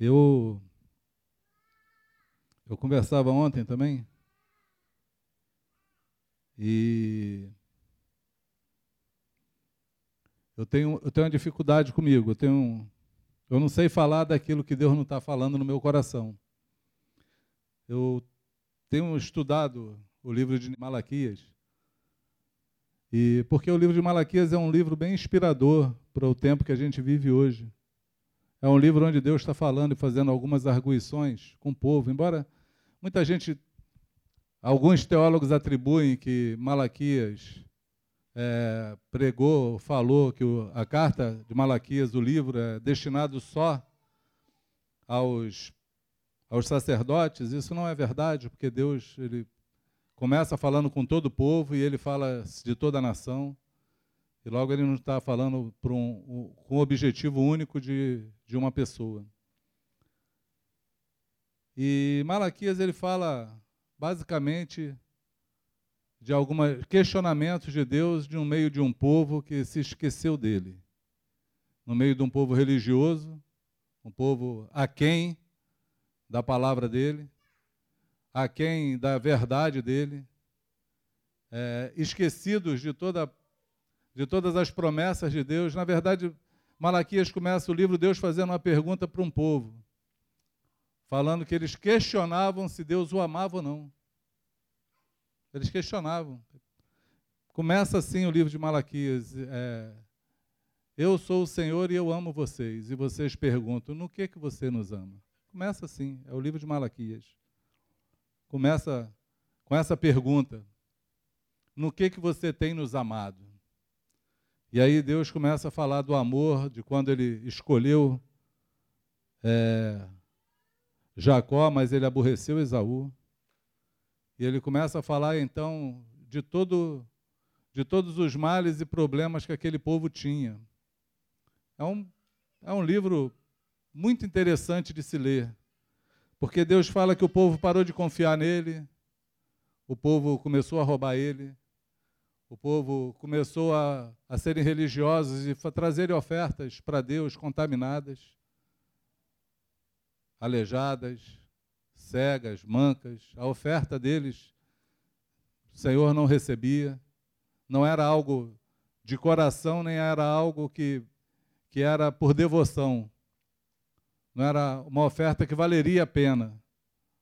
Eu eu conversava ontem também e eu tenho eu tenho uma dificuldade comigo. Eu tenho eu não sei falar daquilo que Deus não está falando no meu coração. Eu tenho estudado o livro de Malaquias e porque o livro de Malaquias é um livro bem inspirador para o tempo que a gente vive hoje. É um livro onde Deus está falando e fazendo algumas arguições com o povo, embora muita gente, alguns teólogos atribuem que Malaquias é, pregou, falou que o, a carta de Malaquias, o livro, é destinado só aos, aos sacerdotes. Isso não é verdade, porque Deus ele começa falando com todo o povo e ele fala de toda a nação. E logo ele não está falando um, com o objetivo único de, de uma pessoa. E Malaquias ele fala basicamente de alguns questionamentos de Deus de um meio de um povo que se esqueceu dele. No meio de um povo religioso, um povo aquém da palavra dele, aquém da verdade dele, é, esquecidos de toda de todas as promessas de Deus. Na verdade, Malaquias começa o livro Deus fazendo uma pergunta para um povo, falando que eles questionavam se Deus o amava ou não. Eles questionavam. Começa assim o livro de Malaquias. É, eu sou o Senhor e eu amo vocês. E vocês perguntam, no que que você nos ama? Começa assim, é o livro de Malaquias. Começa com essa pergunta: no que que você tem nos amado? E aí Deus começa a falar do amor, de quando ele escolheu é, Jacó, mas ele aborreceu Esaú. E ele começa a falar então de todo de todos os males e problemas que aquele povo tinha. É um, é um livro muito interessante de se ler, porque Deus fala que o povo parou de confiar nele, o povo começou a roubar ele, o povo começou a, a serem religiosos e a trazerem ofertas para Deus contaminadas, aleijadas, cegas, mancas. A oferta deles, o Senhor não recebia. Não era algo de coração, nem era algo que, que era por devoção. Não era uma oferta que valeria a pena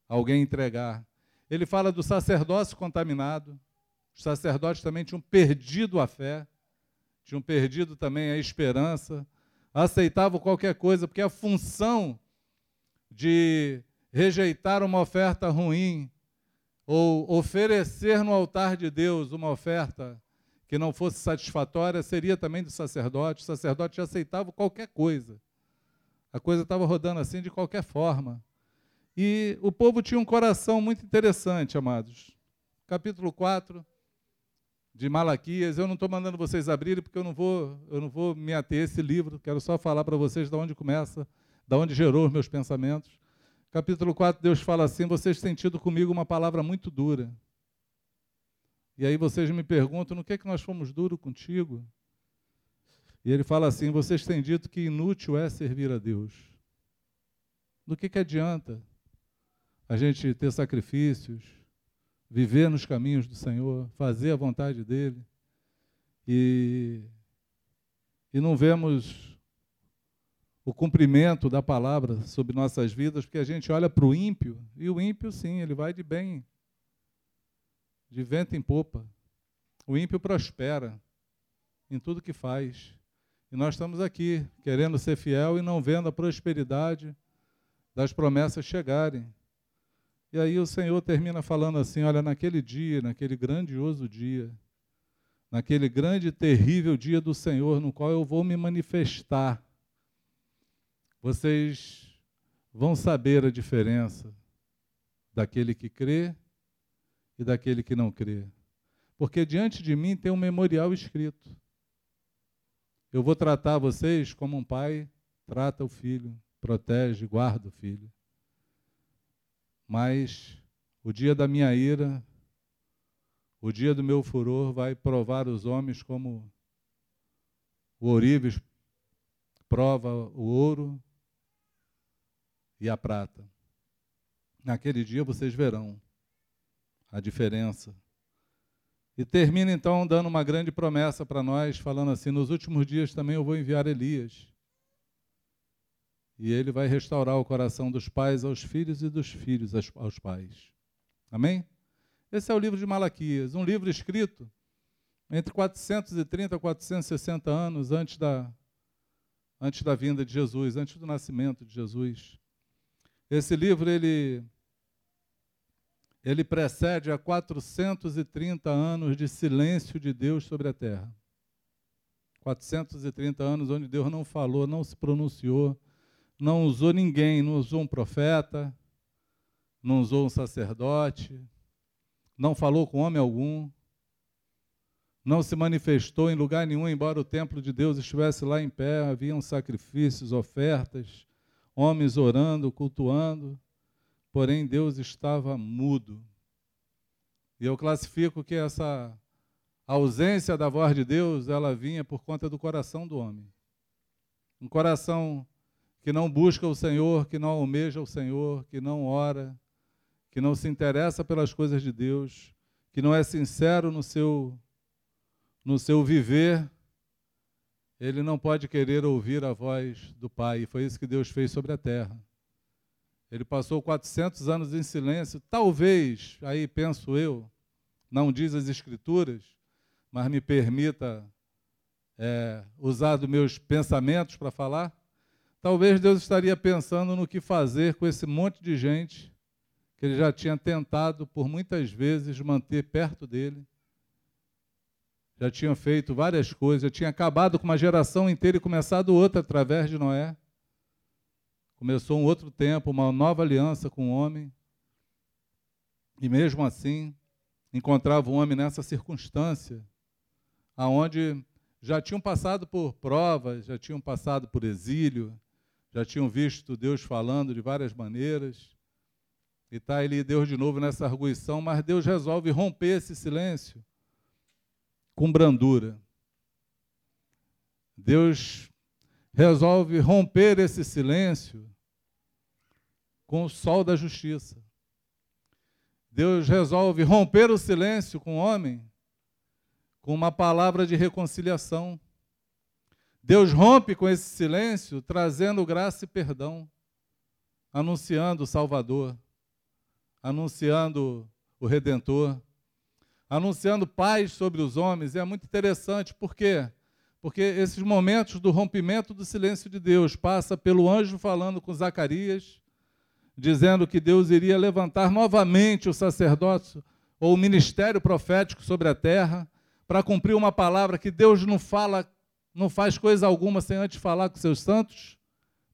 alguém entregar. Ele fala do sacerdócio contaminado os sacerdotes também tinham perdido a fé, tinham perdido também a esperança, aceitavam qualquer coisa, porque a função de rejeitar uma oferta ruim ou oferecer no altar de Deus uma oferta que não fosse satisfatória seria também do sacerdote. O sacerdote aceitava qualquer coisa. A coisa estava rodando assim de qualquer forma. E o povo tinha um coração muito interessante, amados. Capítulo 4, de Malaquias. Eu não estou mandando vocês abrirem porque eu não vou, eu não vou me ater a esse livro. Quero só falar para vocês de onde começa, de onde gerou os meus pensamentos. Capítulo 4, Deus fala assim: Vocês têm tido comigo uma palavra muito dura. E aí vocês me perguntam: No que é que nós fomos duros contigo? E ele fala assim: Vocês têm dito que inútil é servir a Deus. Do que, que adianta a gente ter sacrifícios, viver nos caminhos do Senhor, fazer a vontade dEle. E, e não vemos o cumprimento da palavra sobre nossas vidas, porque a gente olha para o ímpio, e o ímpio, sim, ele vai de bem, de vento em popa. O ímpio prospera em tudo que faz. E nós estamos aqui, querendo ser fiel e não vendo a prosperidade das promessas chegarem. E aí o Senhor termina falando assim: olha, naquele dia, naquele grandioso dia, naquele grande e terrível dia do Senhor, no qual eu vou me manifestar, vocês vão saber a diferença daquele que crê e daquele que não crê. Porque diante de mim tem um memorial escrito. Eu vou tratar vocês como um pai trata o filho, protege, guarda o filho. Mas O dia da minha ira, o dia do meu furor vai provar os homens como o ourives prova o ouro e a prata. Naquele dia vocês verão a diferença. E termina então dando uma grande promessa para nós, falando assim: nos últimos dias também eu vou enviar Elias. E ele vai restaurar o coração dos pais aos filhos e dos filhos aos pais. Amém? Esse é o livro de Malaquias, um livro escrito entre 430 e 460 anos antes da, antes da vinda de Jesus, antes do nascimento de Jesus. Esse livro ele ele precede a 430 anos de silêncio de Deus sobre a terra. 430 anos onde Deus não falou, não se pronunciou, não usou ninguém, não usou um profeta, não usou um sacerdote, não falou com homem algum, não se manifestou em lugar nenhum, embora o templo de Deus estivesse lá em pé, haviam sacrifícios, ofertas, homens orando, cultuando, porém Deus estava mudo. E eu classifico que essa ausência da voz de Deus, ela vinha por conta do coração do homem. Um coração que não busca o Senhor, que não almeja o Senhor, que não ora, que não se interessa pelas coisas de Deus, que não é sincero no seu no seu viver, ele não pode querer ouvir a voz do Pai. E foi isso que Deus fez sobre a terra. Ele passou 400 anos em silêncio. Talvez, aí penso eu, não diz as Escrituras, mas me permita é, usar dos meus pensamentos para falar. Talvez Deus estaria pensando no que fazer com esse monte de gente que ele já tinha tentado por muitas vezes manter perto dele já tinham feito várias coisas, já tinha acabado com uma geração inteira e começado outra através de Noé. Começou um outro tempo, uma nova aliança com o homem. E mesmo assim, encontrava o homem nessa circunstância, aonde já tinham passado por provas, já tinham passado por exílio, já tinham visto Deus falando de várias maneiras. E está ele Deus de novo nessa arguição, mas Deus resolve romper esse silêncio com brandura. Deus resolve romper esse silêncio com o sol da justiça. Deus resolve romper o silêncio com o homem com uma palavra de reconciliação. Deus rompe com esse silêncio trazendo graça e perdão, anunciando o Salvador, anunciando o Redentor anunciando paz sobre os homens, e é muito interessante, por quê? Porque esses momentos do rompimento do silêncio de Deus passa pelo anjo falando com Zacarias, dizendo que Deus iria levantar novamente o sacerdócio ou o ministério profético sobre a terra para cumprir uma palavra que Deus não fala, não faz coisa alguma sem antes falar com seus santos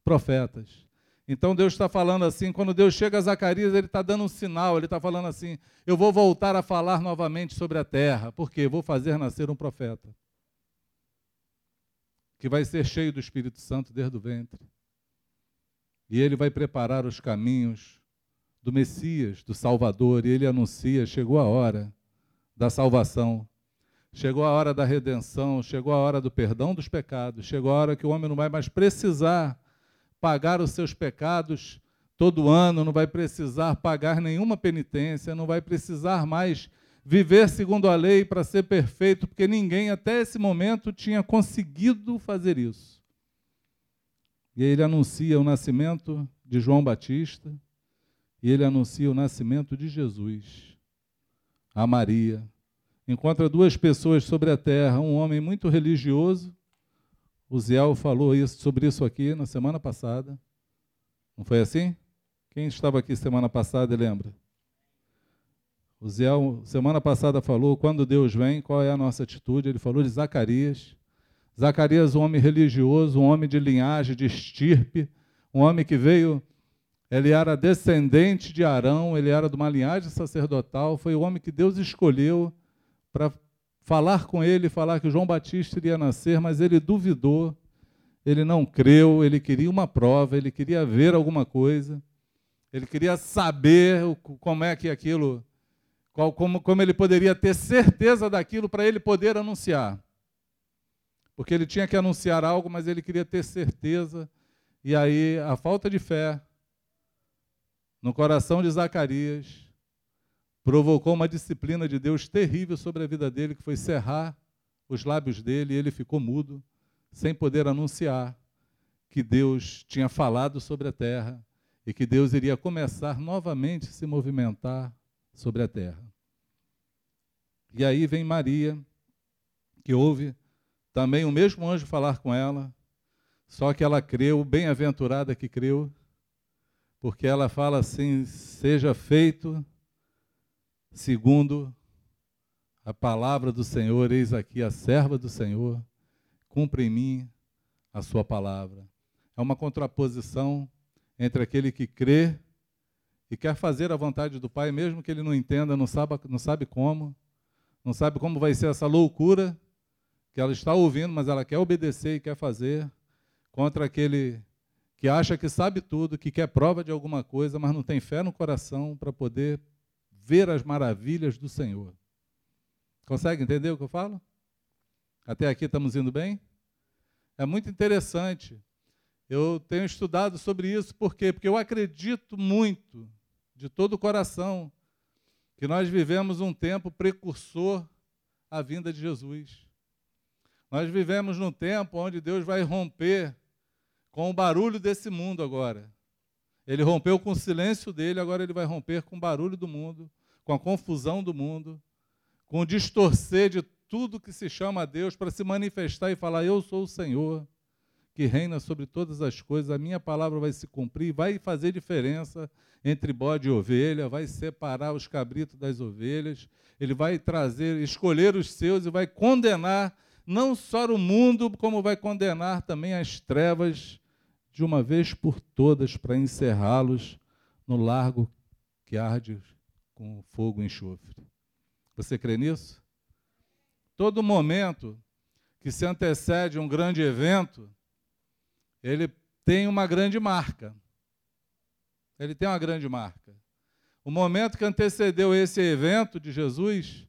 profetas. Então Deus está falando assim, quando Deus chega a Zacarias, ele está dando um sinal, ele está falando assim: eu vou voltar a falar novamente sobre a terra, porque vou fazer nascer um profeta que vai ser cheio do Espírito Santo desde o ventre. E ele vai preparar os caminhos do Messias, do Salvador, e ele anuncia: chegou a hora da salvação, chegou a hora da redenção, chegou a hora do perdão dos pecados, chegou a hora que o homem não vai mais precisar pagar os seus pecados todo ano, não vai precisar pagar nenhuma penitência, não vai precisar mais viver segundo a lei para ser perfeito, porque ninguém até esse momento tinha conseguido fazer isso. E aí ele anuncia o nascimento de João Batista, e ele anuncia o nascimento de Jesus, a Maria. Encontra duas pessoas sobre a terra, um homem muito religioso o Ziel falou isso, sobre isso aqui na semana passada. Não foi assim? Quem estava aqui semana passada lembra? O Ziel, semana passada, falou: quando Deus vem, qual é a nossa atitude? Ele falou de Zacarias. Zacarias, um homem religioso, um homem de linhagem, de estirpe, um homem que veio, ele era descendente de Arão, ele era de uma linhagem sacerdotal, foi o homem que Deus escolheu para falar com ele, falar que João Batista iria nascer, mas ele duvidou, ele não creu, ele queria uma prova, ele queria ver alguma coisa. Ele queria saber como é que aquilo, qual, como, como ele poderia ter certeza daquilo para ele poder anunciar. Porque ele tinha que anunciar algo, mas ele queria ter certeza. E aí a falta de fé no coração de Zacarias provocou uma disciplina de Deus terrível sobre a vida dele, que foi cerrar os lábios dele e ele ficou mudo, sem poder anunciar que Deus tinha falado sobre a terra e que Deus iria começar novamente a se movimentar sobre a terra. E aí vem Maria, que ouve também o mesmo anjo falar com ela, só que ela creu, bem-aventurada que creu, porque ela fala assim: seja feito segundo a palavra do Senhor, eis aqui a serva do Senhor, cumpre em mim a sua palavra. É uma contraposição entre aquele que crê e quer fazer a vontade do Pai, mesmo que ele não entenda, não sabe, não sabe como, não sabe como vai ser essa loucura que ela está ouvindo, mas ela quer obedecer e quer fazer, contra aquele que acha que sabe tudo, que quer prova de alguma coisa, mas não tem fé no coração para poder ver as maravilhas do Senhor. Consegue entender o que eu falo? Até aqui estamos indo bem? É muito interessante eu tenho estudado sobre isso, por quê? Porque eu acredito muito, de todo o coração, que nós vivemos um tempo precursor à vinda de Jesus. Nós vivemos num tempo onde Deus vai romper com o barulho desse mundo agora. Ele rompeu com o silêncio dele, agora ele vai romper com o barulho do mundo, com a confusão do mundo, com o distorcer de tudo que se chama Deus para se manifestar e falar: Eu sou o Senhor que reina sobre todas as coisas, a minha palavra vai se cumprir, vai fazer diferença entre bode e ovelha, vai separar os cabritos das ovelhas, ele vai trazer, escolher os seus e vai condenar não só o mundo, como vai condenar também as trevas de uma vez por todas para encerrá-los no largo que arde com fogo e enxofre. Você crê nisso? Todo momento que se antecede um grande evento, ele tem uma grande marca. Ele tem uma grande marca. O momento que antecedeu esse evento de Jesus,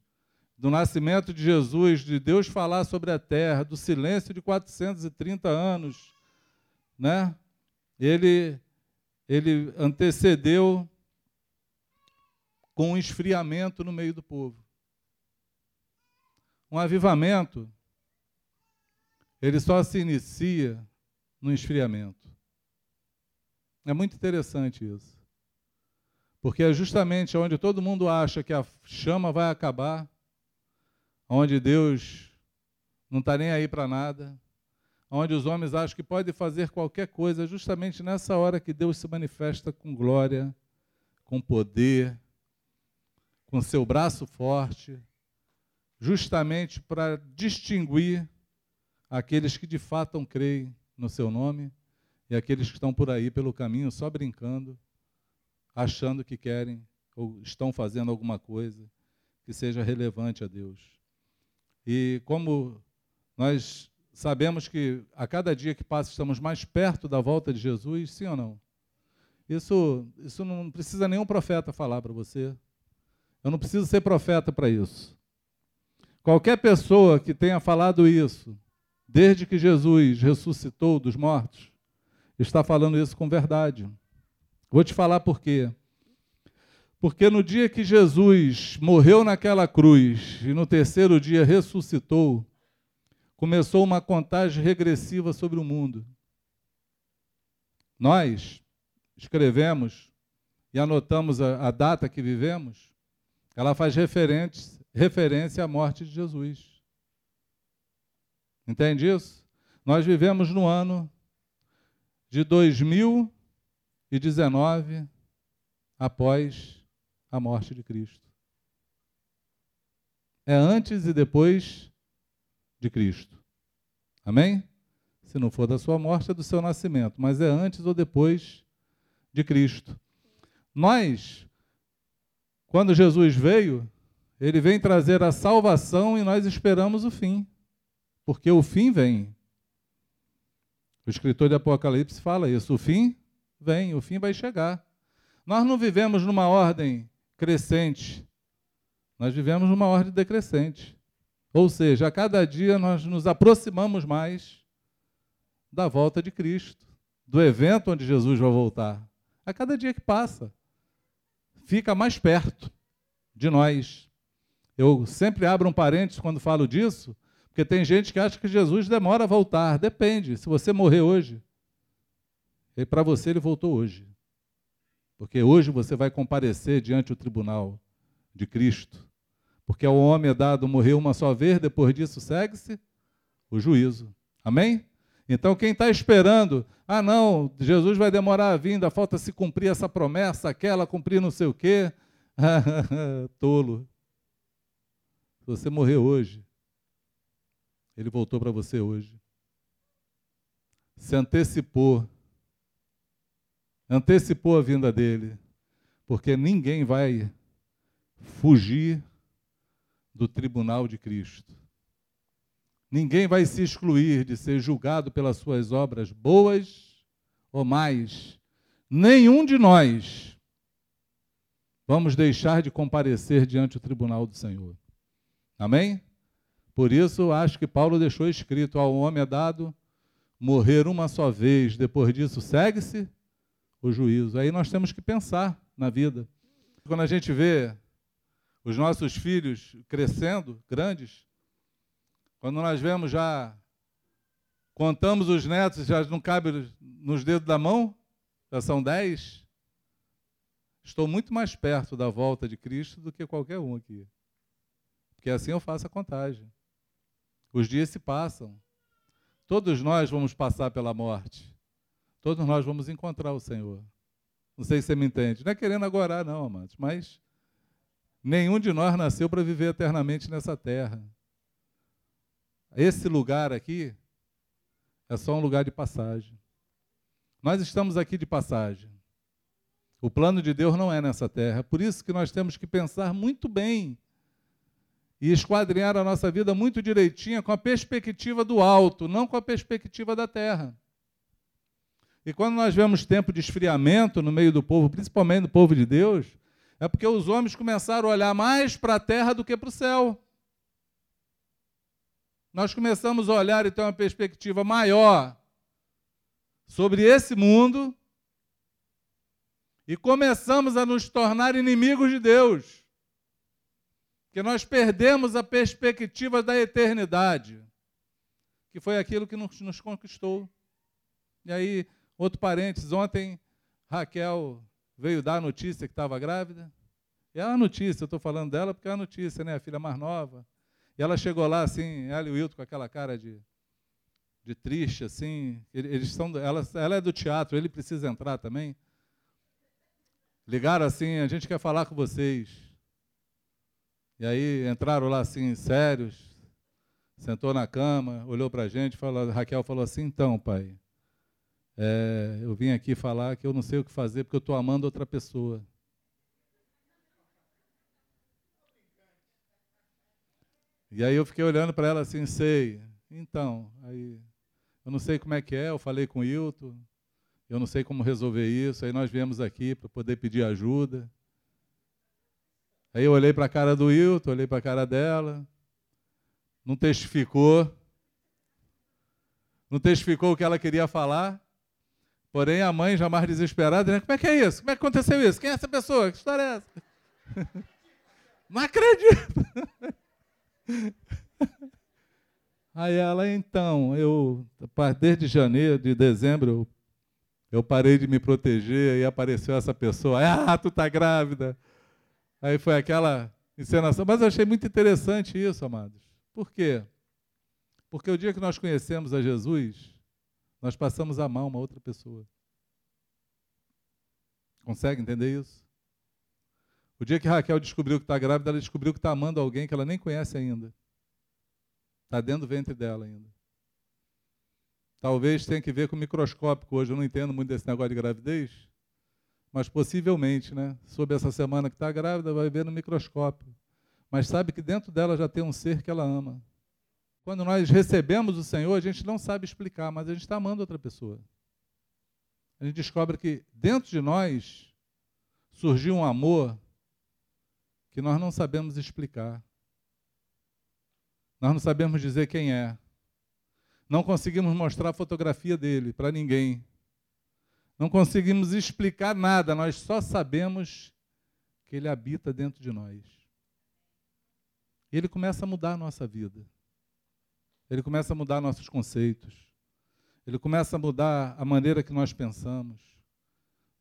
do nascimento de Jesus, de Deus falar sobre a terra, do silêncio de 430 anos, né? Ele ele antecedeu com um esfriamento no meio do povo. Um avivamento, ele só se inicia no esfriamento. É muito interessante isso. Porque é justamente onde todo mundo acha que a chama vai acabar, onde Deus não está nem aí para nada, onde os homens acham que podem fazer qualquer coisa, é justamente nessa hora que Deus se manifesta com glória, com poder, com seu braço forte, justamente para distinguir aqueles que de fato creem no seu nome e aqueles que estão por aí pelo caminho só brincando, achando que querem ou estão fazendo alguma coisa que seja relevante a Deus. E como nós sabemos que a cada dia que passa estamos mais perto da volta de Jesus, sim ou não? Isso, isso não precisa nenhum profeta falar para você. Eu não preciso ser profeta para isso. Qualquer pessoa que tenha falado isso, desde que Jesus ressuscitou dos mortos, está falando isso com verdade. Vou te falar por quê. Porque no dia que Jesus morreu naquela cruz e no terceiro dia ressuscitou, começou uma contagem regressiva sobre o mundo. Nós escrevemos e anotamos a, a data que vivemos, ela faz referência à morte de Jesus. Entende isso? Nós vivemos no ano de 2019 após a morte de Cristo. É antes e depois de Cristo. Amém? Se não for da sua morte, é do seu nascimento, mas é antes ou depois de Cristo. Nós, quando Jesus veio, ele vem trazer a salvação e nós esperamos o fim porque o fim vem. O escritor de Apocalipse fala isso: o fim vem, o fim vai chegar. Nós não vivemos numa ordem crescente, nós vivemos numa ordem decrescente. Ou seja, a cada dia nós nos aproximamos mais da volta de Cristo, do evento onde Jesus vai voltar. A cada dia que passa, fica mais perto de nós. Eu sempre abro um parênteses quando falo disso, porque tem gente que acha que Jesus demora a voltar. Depende. Se você morrer hoje, para você ele voltou hoje. Porque hoje você vai comparecer diante do tribunal de Cristo. Porque ao homem é dado morrer uma só vez, depois disso segue-se o juízo. Amém? Então, quem está esperando, ah, não, Jesus vai demorar a vinda, falta se cumprir essa promessa, aquela, cumprir não sei o quê. Tolo. Se você morrer hoje, ele voltou para você hoje. Se antecipou. Antecipou a vinda dele. Porque ninguém vai fugir do tribunal de Cristo. Ninguém vai se excluir de ser julgado pelas suas obras boas ou mais. Nenhum de nós vamos deixar de comparecer diante do tribunal do Senhor. Amém? Por isso, acho que Paulo deixou escrito: ao homem é dado morrer uma só vez, depois disso segue-se o juízo. Aí nós temos que pensar na vida. Quando a gente vê os nossos filhos crescendo, grandes, quando nós vemos já, contamos os netos, já não cabe nos dedos da mão, já são dez. Estou muito mais perto da volta de Cristo do que qualquer um aqui. Porque assim eu faço a contagem. Os dias se passam. Todos nós vamos passar pela morte. Todos nós vamos encontrar o Senhor. Não sei se você me entende. Não é querendo agora, não, amados, mas Nenhum de nós nasceu para viver eternamente nessa terra. Esse lugar aqui é só um lugar de passagem. Nós estamos aqui de passagem. O plano de Deus não é nessa terra. Por isso que nós temos que pensar muito bem e esquadrinhar a nossa vida muito direitinha com a perspectiva do alto, não com a perspectiva da terra. E quando nós vemos tempo de esfriamento no meio do povo, principalmente do povo de Deus, é porque os homens começaram a olhar mais para a terra do que para o céu. Nós começamos a olhar e ter uma perspectiva maior sobre esse mundo e começamos a nos tornar inimigos de Deus. Que nós perdemos a perspectiva da eternidade, que foi aquilo que nos, nos conquistou. E aí, outro parênteses, ontem Raquel veio dar a notícia que estava grávida. É uma notícia, eu estou falando dela porque é uma notícia, né? A filha mais nova. E ela chegou lá, assim, ela e o Wilton com aquela cara de, de triste, assim. Eles são, ela, ela é do teatro, ele precisa entrar também. Ligaram assim, a gente quer falar com vocês. E aí entraram lá assim, sérios, sentou na cama, olhou para a gente, falou, Raquel falou assim, então, pai, é, eu vim aqui falar que eu não sei o que fazer porque eu estou amando outra pessoa. E aí eu fiquei olhando para ela assim, sei. Então, aí eu não sei como é que é, eu falei com o Hilton, eu não sei como resolver isso, aí nós viemos aqui para poder pedir ajuda. Aí eu olhei para a cara do Hilton, olhei para a cara dela, não testificou, não testificou o que ela queria falar. Porém, a mãe, já mais desesperada, né? como é que é isso? Como é que aconteceu isso? Quem é essa pessoa? Que história é essa? Não acredito! Aí ela, então, eu, desde janeiro, de dezembro, eu parei de me proteger e apareceu essa pessoa. Ah, tu tá grávida. Aí foi aquela encenação. Mas eu achei muito interessante isso, amados. Por quê? Porque o dia que nós conhecemos a Jesus, nós passamos a amar uma outra pessoa. Consegue entender isso? O dia que Raquel descobriu que está grávida, ela descobriu que está amando alguém que ela nem conhece ainda. Está dentro do ventre dela ainda. Talvez tenha que ver com o microscópico hoje. Eu não entendo muito desse negócio de gravidez. Mas possivelmente, né? Sob essa semana que está grávida, vai ver no microscópio. Mas sabe que dentro dela já tem um ser que ela ama. Quando nós recebemos o Senhor, a gente não sabe explicar, mas a gente está amando outra pessoa. A gente descobre que dentro de nós, surgiu um amor que nós não sabemos explicar. Nós não sabemos dizer quem é. Não conseguimos mostrar a fotografia dele para ninguém. Não conseguimos explicar nada, nós só sabemos que ele habita dentro de nós. Ele começa a mudar a nossa vida. Ele começa a mudar nossos conceitos. Ele começa a mudar a maneira que nós pensamos.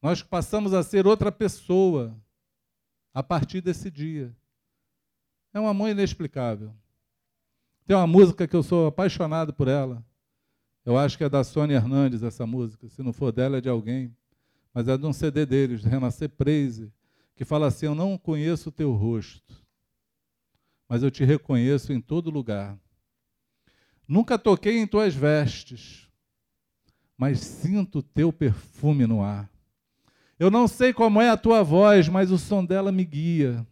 Nós passamos a ser outra pessoa a partir desse dia. É um amor inexplicável. Tem uma música que eu sou apaixonado por ela. Eu acho que é da Sônia Hernandes essa música. Se não for dela, é de alguém. Mas é de um CD deles, de Renascer Praise, que fala assim: Eu não conheço o teu rosto, mas eu te reconheço em todo lugar. Nunca toquei em tuas vestes, mas sinto o teu perfume no ar. Eu não sei como é a tua voz, mas o som dela me guia.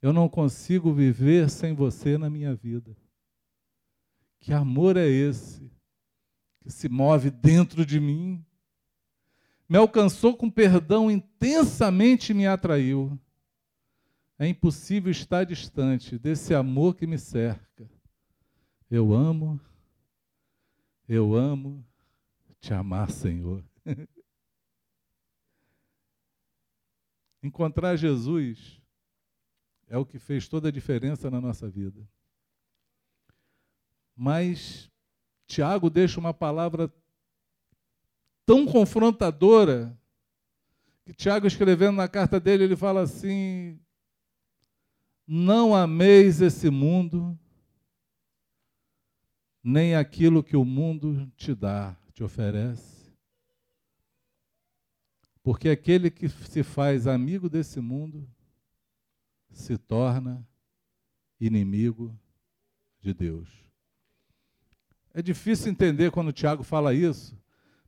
Eu não consigo viver sem você na minha vida. Que amor é esse que se move dentro de mim? Me alcançou com perdão, intensamente me atraiu. É impossível estar distante desse amor que me cerca. Eu amo, eu amo te amar, Senhor. Encontrar Jesus é o que fez toda a diferença na nossa vida. Mas Tiago deixa uma palavra tão confrontadora que Tiago, escrevendo na carta dele, ele fala assim: Não ameis esse mundo, nem aquilo que o mundo te dá, te oferece. Porque aquele que se faz amigo desse mundo se torna inimigo de Deus. É difícil entender quando o Tiago fala isso,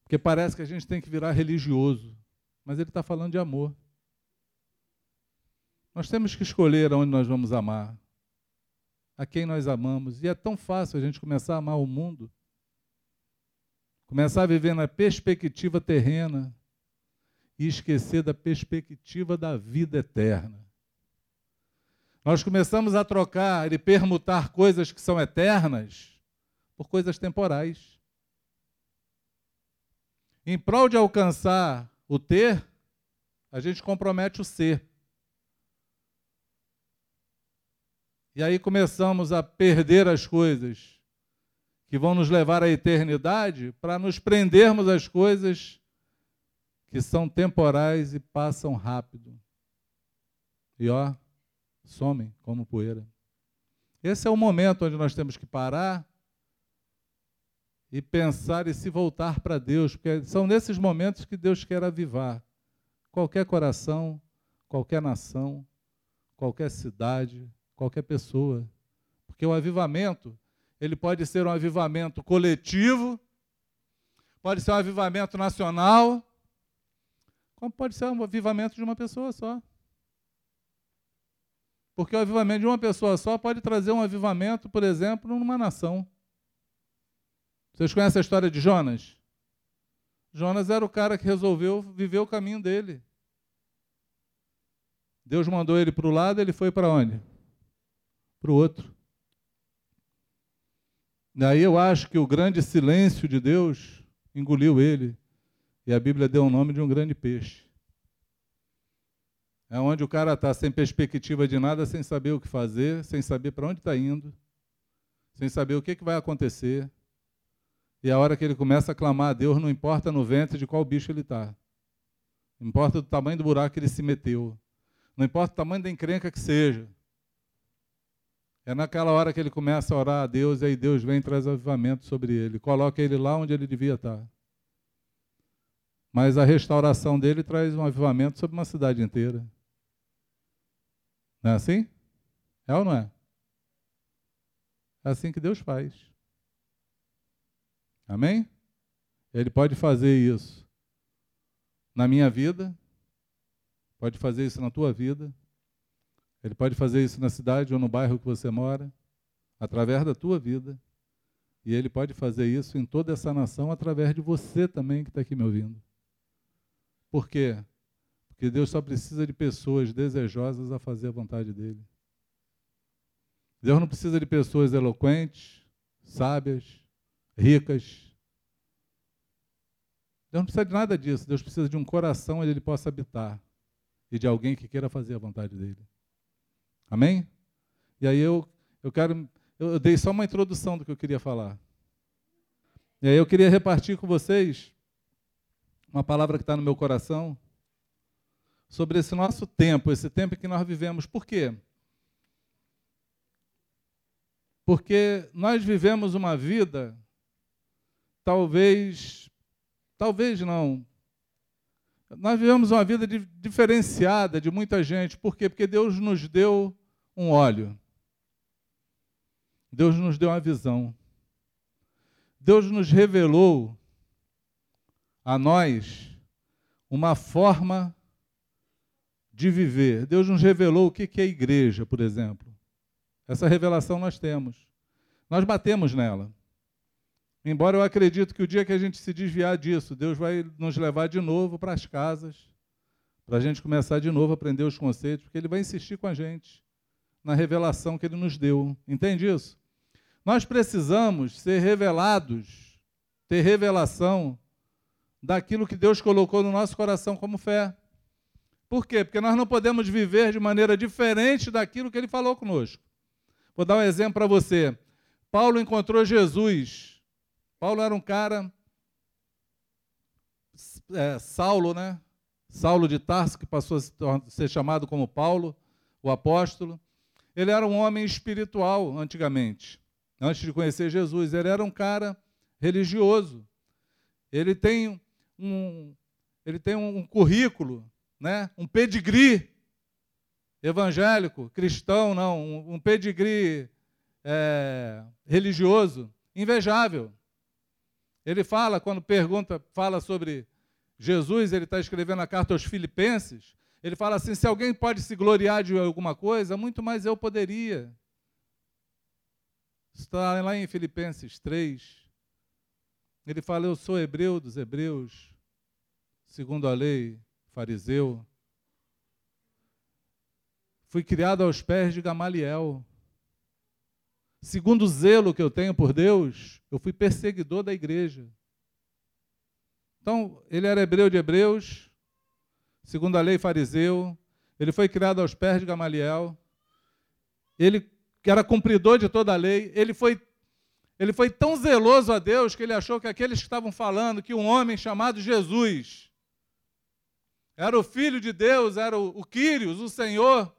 porque parece que a gente tem que virar religioso, mas ele está falando de amor. Nós temos que escolher aonde nós vamos amar, a quem nós amamos, e é tão fácil a gente começar a amar o mundo, começar a viver na perspectiva terrena e esquecer da perspectiva da vida eterna. Nós começamos a trocar e permutar coisas que são eternas por coisas temporais. Em prol de alcançar o ter, a gente compromete o ser. E aí começamos a perder as coisas que vão nos levar à eternidade para nos prendermos às coisas que são temporais e passam rápido. E ó, somem como poeira. Esse é o momento onde nós temos que parar e pensar e se voltar para Deus, porque são nesses momentos que Deus quer avivar qualquer coração, qualquer nação, qualquer cidade, qualquer pessoa. Porque o avivamento, ele pode ser um avivamento coletivo, pode ser um avivamento nacional, como pode ser um avivamento de uma pessoa só. Porque o avivamento de uma pessoa só pode trazer um avivamento, por exemplo, numa nação. Vocês conhecem a história de Jonas? Jonas era o cara que resolveu viver o caminho dele. Deus mandou ele para o lado, ele foi para onde? Para o outro. Daí eu acho que o grande silêncio de Deus engoliu ele. E a Bíblia deu o nome de um grande peixe. É onde o cara está sem perspectiva de nada, sem saber o que fazer, sem saber para onde está indo, sem saber o que, que vai acontecer. E a hora que ele começa a clamar a Deus, não importa no ventre de qual bicho ele está. Não importa o tamanho do buraco que ele se meteu. Não importa o tamanho da encrenca que seja. É naquela hora que ele começa a orar a Deus e aí Deus vem e traz avivamento sobre ele. Coloca ele lá onde ele devia estar. Mas a restauração dele traz um avivamento sobre uma cidade inteira. Não é assim? É ou não é? É assim que Deus faz. Amém? Ele pode fazer isso na minha vida, pode fazer isso na tua vida, ele pode fazer isso na cidade ou no bairro que você mora, através da tua vida, e ele pode fazer isso em toda essa nação através de você também que está aqui me ouvindo. Por quê? Porque Deus só precisa de pessoas desejosas a fazer a vontade dele. Deus não precisa de pessoas eloquentes, sábias, ricas. Deus não precisa de nada disso. Deus precisa de um coração onde ele possa habitar e de alguém que queira fazer a vontade dele. Amém? E aí eu, eu quero. Eu dei só uma introdução do que eu queria falar. E aí eu queria repartir com vocês uma palavra que está no meu coração sobre esse nosso tempo, esse tempo em que nós vivemos. Por quê? Porque nós vivemos uma vida, talvez, talvez não, nós vivemos uma vida diferenciada de muita gente. Por quê? Porque Deus nos deu um óleo. Deus nos deu uma visão. Deus nos revelou a nós uma forma de viver. Deus nos revelou o que é igreja, por exemplo. Essa revelação nós temos. Nós batemos nela. Embora eu acredito que o dia que a gente se desviar disso, Deus vai nos levar de novo para as casas, para a gente começar de novo a aprender os conceitos, porque Ele vai insistir com a gente na revelação que Ele nos deu. Entende isso? Nós precisamos ser revelados, ter revelação daquilo que Deus colocou no nosso coração como fé. Por quê? Porque nós não podemos viver de maneira diferente daquilo que ele falou conosco. Vou dar um exemplo para você. Paulo encontrou Jesus. Paulo era um cara, é, Saulo, né? Saulo de Tarso, que passou a ser chamado como Paulo, o apóstolo. Ele era um homem espiritual antigamente, antes de conhecer Jesus. Ele era um cara religioso. Ele tem um, ele tem um currículo né? um pedigree evangélico, cristão, não, um, pedigree é, religioso, invejável. Ele fala, quando pergunta, fala sobre Jesus, ele está escrevendo a carta aos Filipenses, ele fala assim: se alguém pode se gloriar de alguma coisa, muito mais eu poderia. Está lá em Filipenses 3. Ele fala: Eu sou hebreu dos hebreus, segundo a lei, fariseu. Fui criado aos pés de Gamaliel. Segundo o zelo que eu tenho por Deus, eu fui perseguidor da igreja. Então, ele era hebreu de hebreus, segundo a lei fariseu, ele foi criado aos pés de Gamaliel, ele que era cumpridor de toda a lei, ele foi, ele foi tão zeloso a Deus que ele achou que aqueles que estavam falando que um homem chamado Jesus era o Filho de Deus, era o, o Quírios, o Senhor.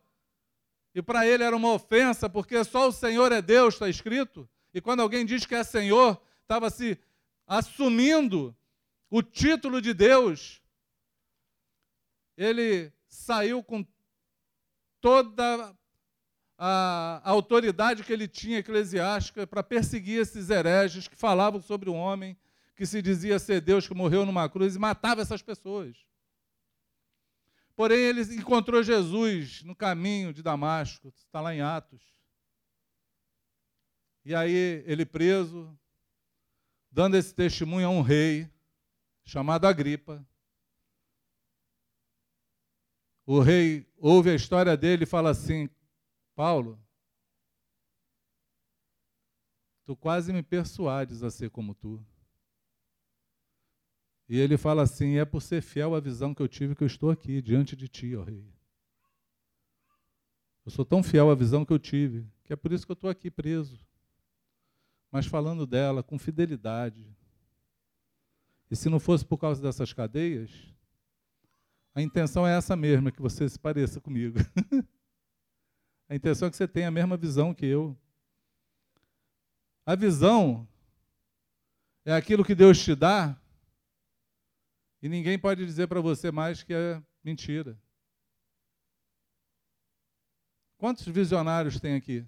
E para ele era uma ofensa, porque só o Senhor é Deus, está escrito. E quando alguém diz que é Senhor, estava se assumindo o título de Deus. Ele saiu com toda a autoridade que ele tinha eclesiástica para perseguir esses hereges que falavam sobre um homem que se dizia ser Deus, que morreu numa cruz e matava essas pessoas. Porém, ele encontrou Jesus no caminho de Damasco, está lá em Atos. E aí, ele preso, dando esse testemunho a um rei chamado Agripa. O rei ouve a história dele e fala assim: Paulo, tu quase me persuades a ser como tu. E ele fala assim: é por ser fiel à visão que eu tive que eu estou aqui diante de ti, ó Rei. Eu sou tão fiel à visão que eu tive, que é por isso que eu estou aqui preso. Mas falando dela com fidelidade. E se não fosse por causa dessas cadeias, a intenção é essa mesma, que você se pareça comigo. a intenção é que você tenha a mesma visão que eu. A visão é aquilo que Deus te dá e ninguém pode dizer para você mais que é mentira. Quantos visionários tem aqui?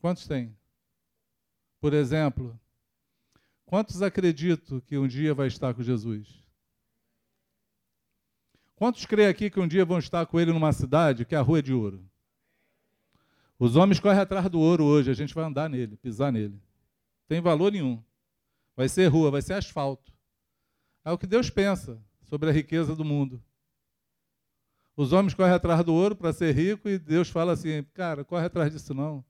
Quantos tem? Por exemplo, quantos acreditam que um dia vai estar com Jesus? Quantos creem aqui que um dia vão estar com ele numa cidade que é a Rua de Ouro? Os homens correm atrás do ouro hoje, a gente vai andar nele, pisar nele. Tem valor nenhum. Vai ser rua, vai ser asfalto. É o que Deus pensa. sobre a riqueza do mundo. Os homens correm atrás do ouro para ser rico e Deus fala assim: cara, corre atrás disso não.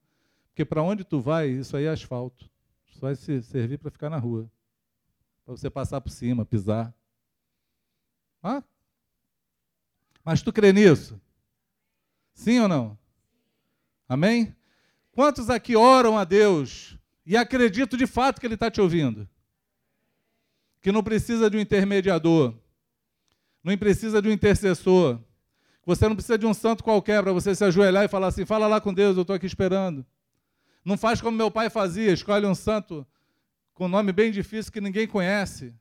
Porque para onde tu vai, isso aí é asfalto. Isso vai servir para ficar na rua. Para você passar por cima, pisar. Ah? Mas tu crê nisso? Sim ou não? Amém? Quantos aqui oram a Deus e acreditam de fato que Ele está te ouvindo? Que não precisa de um intermediador, não precisa de um intercessor, você não precisa de um santo qualquer para você se ajoelhar e falar assim: fala lá com Deus, eu estou aqui esperando. Não faz como meu pai fazia, escolhe um santo com nome bem difícil que ninguém conhece.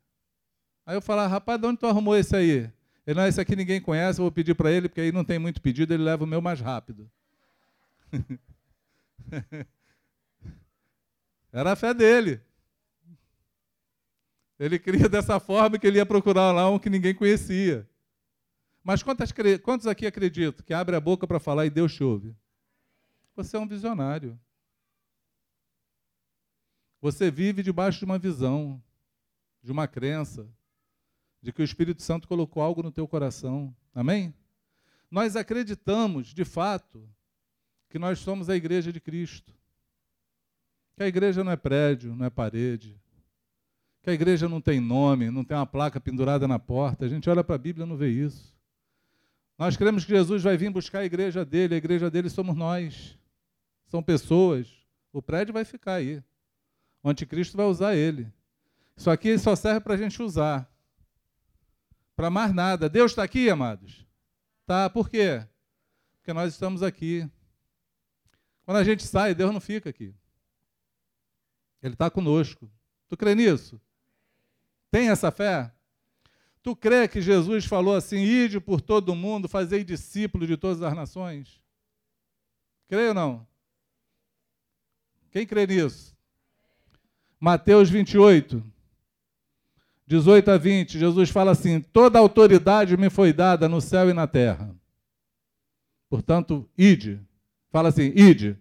Aí eu falo, rapaz, de onde tu arrumou esse aí? Ele, não, esse aqui ninguém conhece, eu vou pedir para ele, porque aí não tem muito pedido, ele leva o meu mais rápido. Era a fé dele. Ele cria dessa forma que ele ia procurar lá um que ninguém conhecia. Mas quantos, quantos aqui acreditam que abre a boca para falar e Deus te ouve? Você é um visionário. Você vive debaixo de uma visão, de uma crença, de que o Espírito Santo colocou algo no teu coração. Amém? Nós acreditamos, de fato, que nós somos a igreja de Cristo. Que a igreja não é prédio, não é parede. Que a igreja não tem nome, não tem uma placa pendurada na porta. A gente olha para a Bíblia e não vê isso. Nós cremos que Jesus vai vir buscar a igreja dele, a igreja dele somos nós. São pessoas. O prédio vai ficar aí. O anticristo vai usar ele. Isso aqui só serve para a gente usar. Para mais nada. Deus está aqui, amados? Tá. Por quê? Porque nós estamos aqui. Quando a gente sai, Deus não fica aqui. Ele está conosco. Tu crê nisso? Tem essa fé? Tu crê que Jesus falou assim: ide por todo o mundo, fazei discípulos de todas as nações? Crê ou não? Quem crê nisso? Mateus 28, 18 a 20, Jesus fala assim: Toda autoridade me foi dada no céu e na terra. Portanto, ide. Fala assim: ide.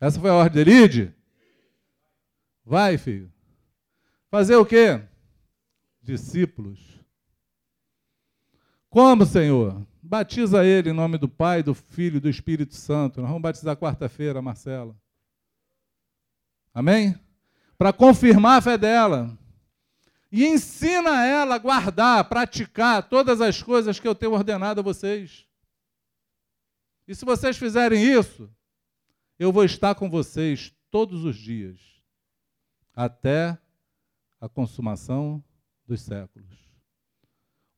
Essa foi a ordem dele: ide. Vai, filho. Fazer o quê? Discípulos. Como, Senhor? Batiza ele em nome do Pai, do Filho e do Espírito Santo. Nós vamos batizar quarta-feira, Marcela. Amém? para confirmar a fé dela. E ensina ela a guardar, praticar todas as coisas que eu tenho ordenado a vocês. E se vocês fizerem isso, eu vou estar com vocês todos os dias, até a consumação dos séculos.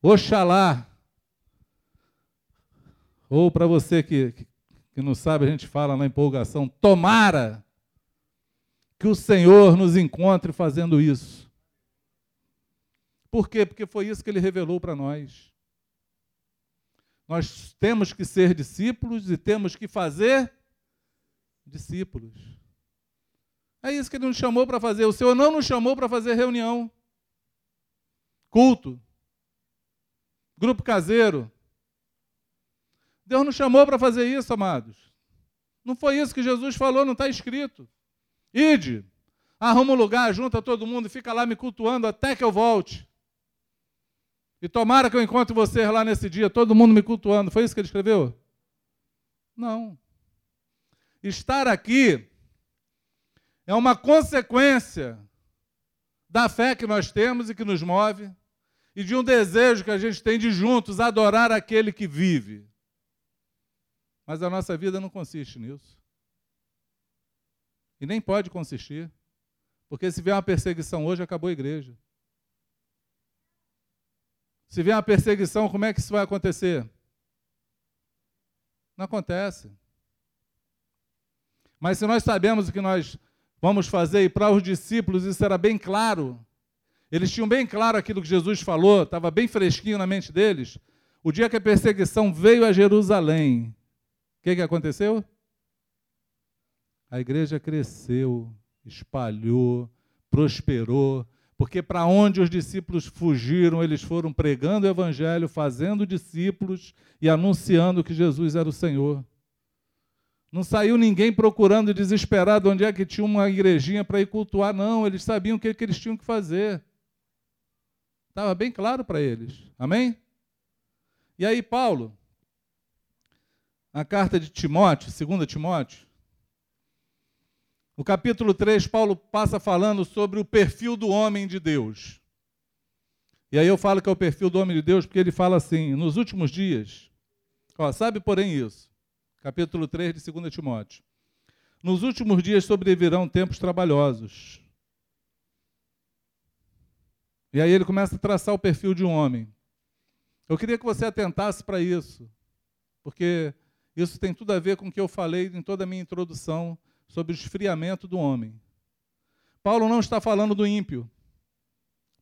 Oxalá, ou para você que, que não sabe, a gente fala na empolgação, tomara que o Senhor nos encontre fazendo isso. Por quê? Porque foi isso que ele revelou para nós. Nós temos que ser discípulos e temos que fazer discípulos. É isso que ele nos chamou para fazer. O Senhor não nos chamou para fazer reunião, culto, grupo caseiro. Deus nos chamou para fazer isso, amados. Não foi isso que Jesus falou, não está escrito. Ide, arruma um lugar, junta todo mundo e fica lá me cultuando até que eu volte. E tomara que eu encontre vocês lá nesse dia, todo mundo me cultuando. Foi isso que ele escreveu? Não. Estar aqui é uma consequência da fé que nós temos e que nos move, e de um desejo que a gente tem de juntos adorar aquele que vive. Mas a nossa vida não consiste nisso. E nem pode consistir. Porque se vier uma perseguição hoje, acabou a igreja. Se vier uma perseguição, como é que isso vai acontecer? Não acontece. Mas se nós sabemos o que nós vamos fazer, e para os discípulos isso era bem claro, eles tinham bem claro aquilo que Jesus falou, estava bem fresquinho na mente deles. O dia que a perseguição veio a Jerusalém, o que, que aconteceu? a igreja cresceu, espalhou, prosperou, porque para onde os discípulos fugiram, eles foram pregando o evangelho, fazendo discípulos e anunciando que Jesus era o Senhor. Não saiu ninguém procurando desesperado onde é que tinha uma igrejinha para ir cultuar, não, eles sabiam o que, que eles tinham que fazer. Estava bem claro para eles. Amém? E aí, Paulo, a carta de Timóteo, 2 Timóteo, no capítulo 3, Paulo passa falando sobre o perfil do homem de Deus. E aí eu falo que é o perfil do homem de Deus porque ele fala assim: nos últimos dias, ó, sabe porém isso, capítulo 3 de 2 Timóteo. Nos últimos dias sobrevirão tempos trabalhosos. E aí ele começa a traçar o perfil de um homem. Eu queria que você atentasse para isso, porque isso tem tudo a ver com o que eu falei em toda a minha introdução sobre o esfriamento do homem. Paulo não está falando do ímpio.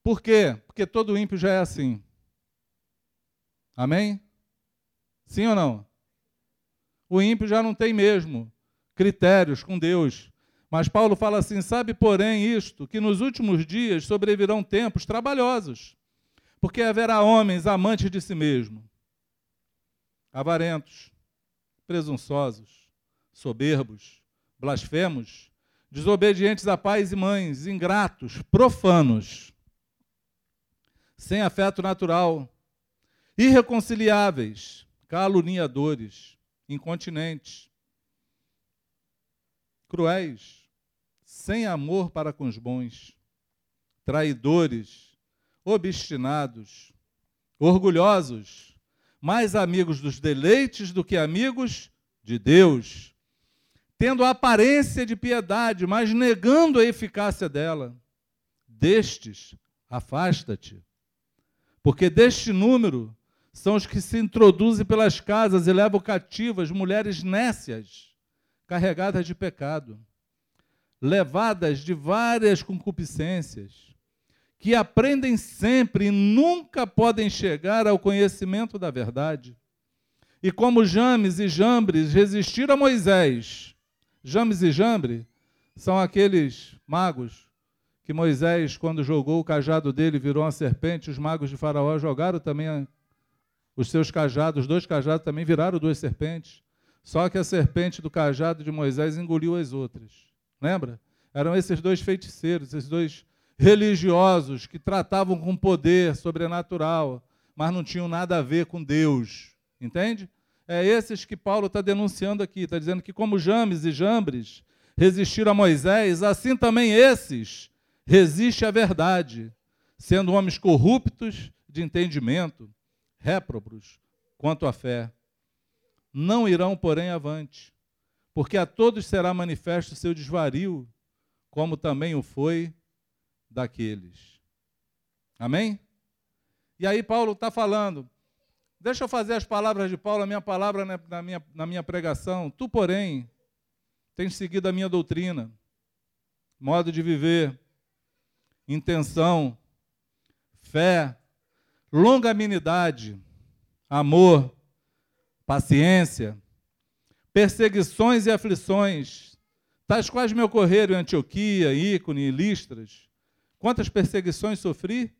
Por quê? Porque todo ímpio já é assim. Amém? Sim ou não? O ímpio já não tem mesmo critérios com Deus. Mas Paulo fala assim: sabe, porém, isto, que nos últimos dias sobrevirão tempos trabalhosos, porque haverá homens amantes de si mesmo, avarentos, presunçosos, soberbos, blasfemos, desobedientes a pais e mães, ingratos, profanos, sem afeto natural, irreconciliáveis, caluniadores, incontinentes, cruéis, sem amor para com os bons, traidores, obstinados, orgulhosos, mais amigos dos deleites do que amigos de Deus, tendo a aparência de piedade, mas negando a eficácia dela. Destes, afasta-te, porque deste número são os que se introduzem pelas casas e levam cativas mulheres nécias carregadas de pecado, levadas de várias concupiscências, que aprendem sempre e nunca podem chegar ao conhecimento da verdade. E como James e Jambres resistiram a Moisés, James e Jambre são aqueles magos que Moisés, quando jogou o cajado dele, virou uma serpente, os magos de Faraó jogaram também os seus cajados, os dois cajados também viraram duas serpentes. Só que a serpente do cajado de Moisés engoliu as outras. Lembra? Eram esses dois feiticeiros, esses dois religiosos que tratavam com poder sobrenatural, mas não tinham nada a ver com Deus. Entende? É esses que Paulo está denunciando aqui. Está dizendo que, como James e Jambres resistiram a Moisés, assim também esses resistem à verdade, sendo homens corruptos de entendimento, réprobos quanto à fé. Não irão, porém, avante, porque a todos será manifesto seu desvario, como também o foi daqueles. Amém? E aí Paulo está falando, deixa eu fazer as palavras de Paulo, a minha palavra na minha, na minha pregação. Tu, porém, tens seguido a minha doutrina, modo de viver, intenção, fé, longanimidade, amor, paciência, perseguições e aflições, tais quais me ocorreram em Antioquia, Ícone e Listras. Quantas perseguições sofri,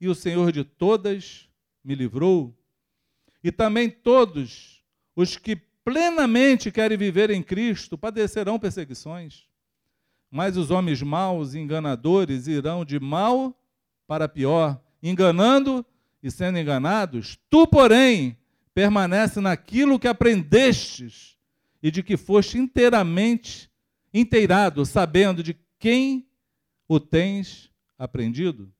e o Senhor de todas me livrou. E também todos os que plenamente querem viver em Cristo padecerão perseguições. Mas os homens maus e enganadores irão de mal para pior, enganando e sendo enganados. Tu, porém, permanece naquilo que aprendestes e de que foste inteiramente inteirado, sabendo de quem o tens aprendido.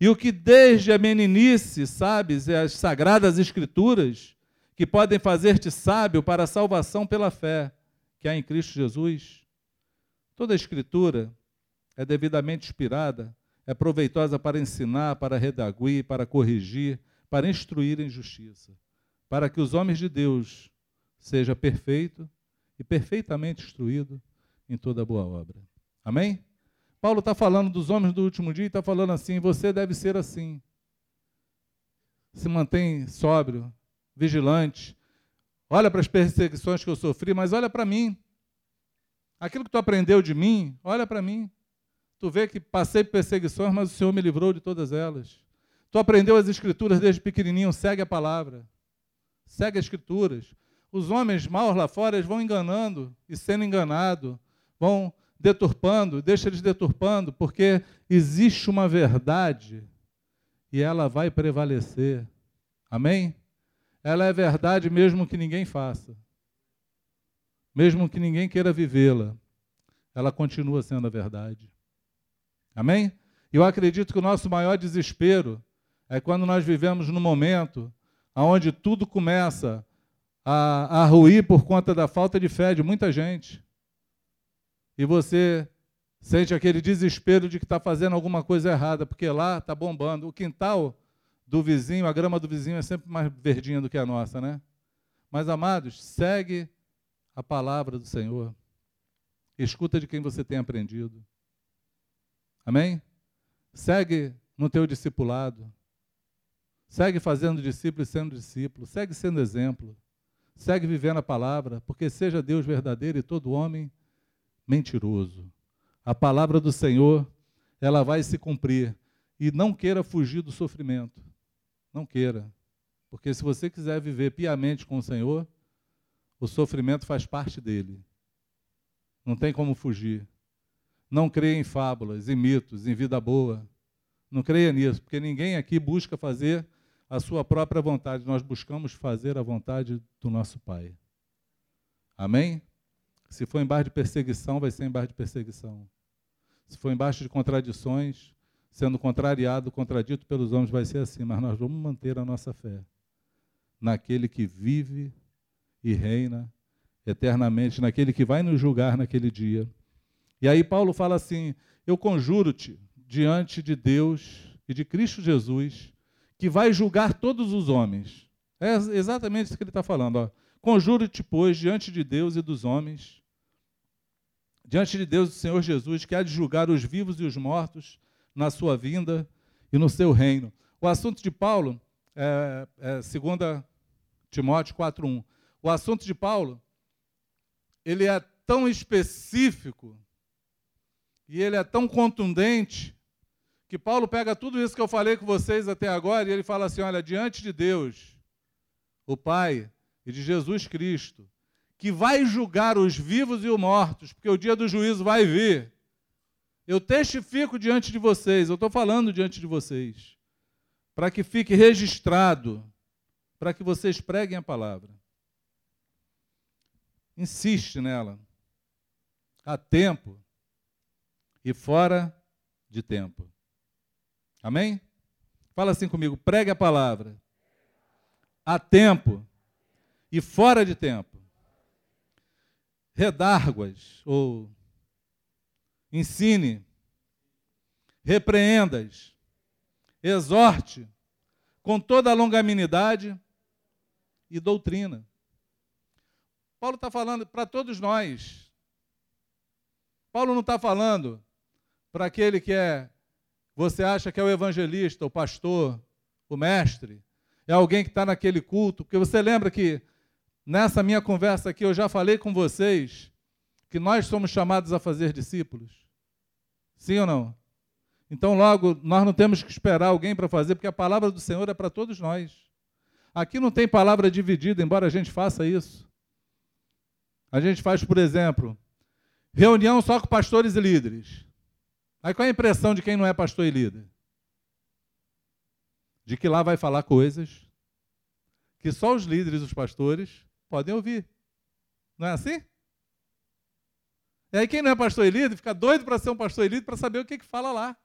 E o que desde a meninice sabes é as sagradas escrituras que podem fazer-te sábio para a salvação pela fé que há em Cristo Jesus. Toda a escritura é devidamente inspirada, é proveitosa para ensinar, para redaguir, para corrigir, para instruir em justiça para que os homens de Deus seja perfeito e perfeitamente instruído em toda boa obra. Amém? Paulo está falando dos homens do último dia e está falando assim: você deve ser assim. Se mantém sóbrio, vigilante. Olha para as perseguições que eu sofri, mas olha para mim. Aquilo que tu aprendeu de mim, olha para mim. Tu vê que passei por perseguições, mas o Senhor me livrou de todas elas. Tu aprendeu as escrituras desde pequenininho, segue a palavra segue as escrituras. Os homens maus lá fora vão enganando e sendo enganados, vão deturpando, deixa eles deturpando, porque existe uma verdade e ela vai prevalecer. Amém? Ela é verdade mesmo que ninguém faça. Mesmo que ninguém queira vivê-la, ela continua sendo a verdade. Amém? Eu acredito que o nosso maior desespero é quando nós vivemos num momento onde tudo começa a, a ruir por conta da falta de fé de muita gente. E você sente aquele desespero de que está fazendo alguma coisa errada, porque lá está bombando. O quintal do vizinho, a grama do vizinho é sempre mais verdinha do que a nossa, né? Mas, amados, segue a palavra do Senhor. Escuta de quem você tem aprendido. Amém? Segue no teu discipulado. Segue fazendo discípulo e sendo discípulo. Segue sendo exemplo. Segue vivendo a palavra, porque seja Deus verdadeiro e todo homem mentiroso. A palavra do Senhor, ela vai se cumprir. E não queira fugir do sofrimento. Não queira. Porque se você quiser viver piamente com o Senhor, o sofrimento faz parte dele. Não tem como fugir. Não creia em fábulas, em mitos, em vida boa. Não creia nisso, porque ninguém aqui busca fazer a sua própria vontade, nós buscamos fazer a vontade do nosso Pai. Amém? Se for embaixo de perseguição, vai ser embaixo de perseguição. Se for embaixo de contradições, sendo contrariado, contradito pelos homens, vai ser assim, mas nós vamos manter a nossa fé naquele que vive e reina eternamente, naquele que vai nos julgar naquele dia. E aí Paulo fala assim: Eu conjuro-te diante de Deus e de Cristo Jesus, que vai julgar todos os homens. É exatamente isso que ele está falando. Conjuro-te, pois, diante de Deus e dos homens, diante de Deus e do Senhor Jesus, que há de julgar os vivos e os mortos na sua vinda e no seu reino. O assunto de Paulo, é, é 2 Timóteo 4,1. O assunto de Paulo, ele é tão específico e ele é tão contundente que Paulo pega tudo isso que eu falei com vocês até agora e ele fala assim: olha, diante de Deus, o Pai, e de Jesus Cristo, que vai julgar os vivos e os mortos, porque o dia do juízo vai vir. Eu testifico diante de vocês, eu estou falando diante de vocês, para que fique registrado, para que vocês preguem a palavra. Insiste nela, a tempo e fora de tempo. Amém? Fala assim comigo: pregue a palavra. A tempo e fora de tempo. Redárguas ou ensine, repreendas, exorte com toda a longanimidade e doutrina. Paulo está falando para todos nós. Paulo não está falando para aquele que é você acha que é o evangelista, o pastor, o mestre, é alguém que está naquele culto, porque você lembra que nessa minha conversa aqui eu já falei com vocês que nós somos chamados a fazer discípulos? Sim ou não? Então, logo, nós não temos que esperar alguém para fazer, porque a palavra do Senhor é para todos nós. Aqui não tem palavra dividida, embora a gente faça isso. A gente faz, por exemplo, reunião só com pastores e líderes. Aí qual é a impressão de quem não é pastor e líder? De que lá vai falar coisas que só os líderes, os pastores, podem ouvir. Não é assim? E aí quem não é pastor e líder fica doido para ser um pastor e líder para saber o que, que fala lá.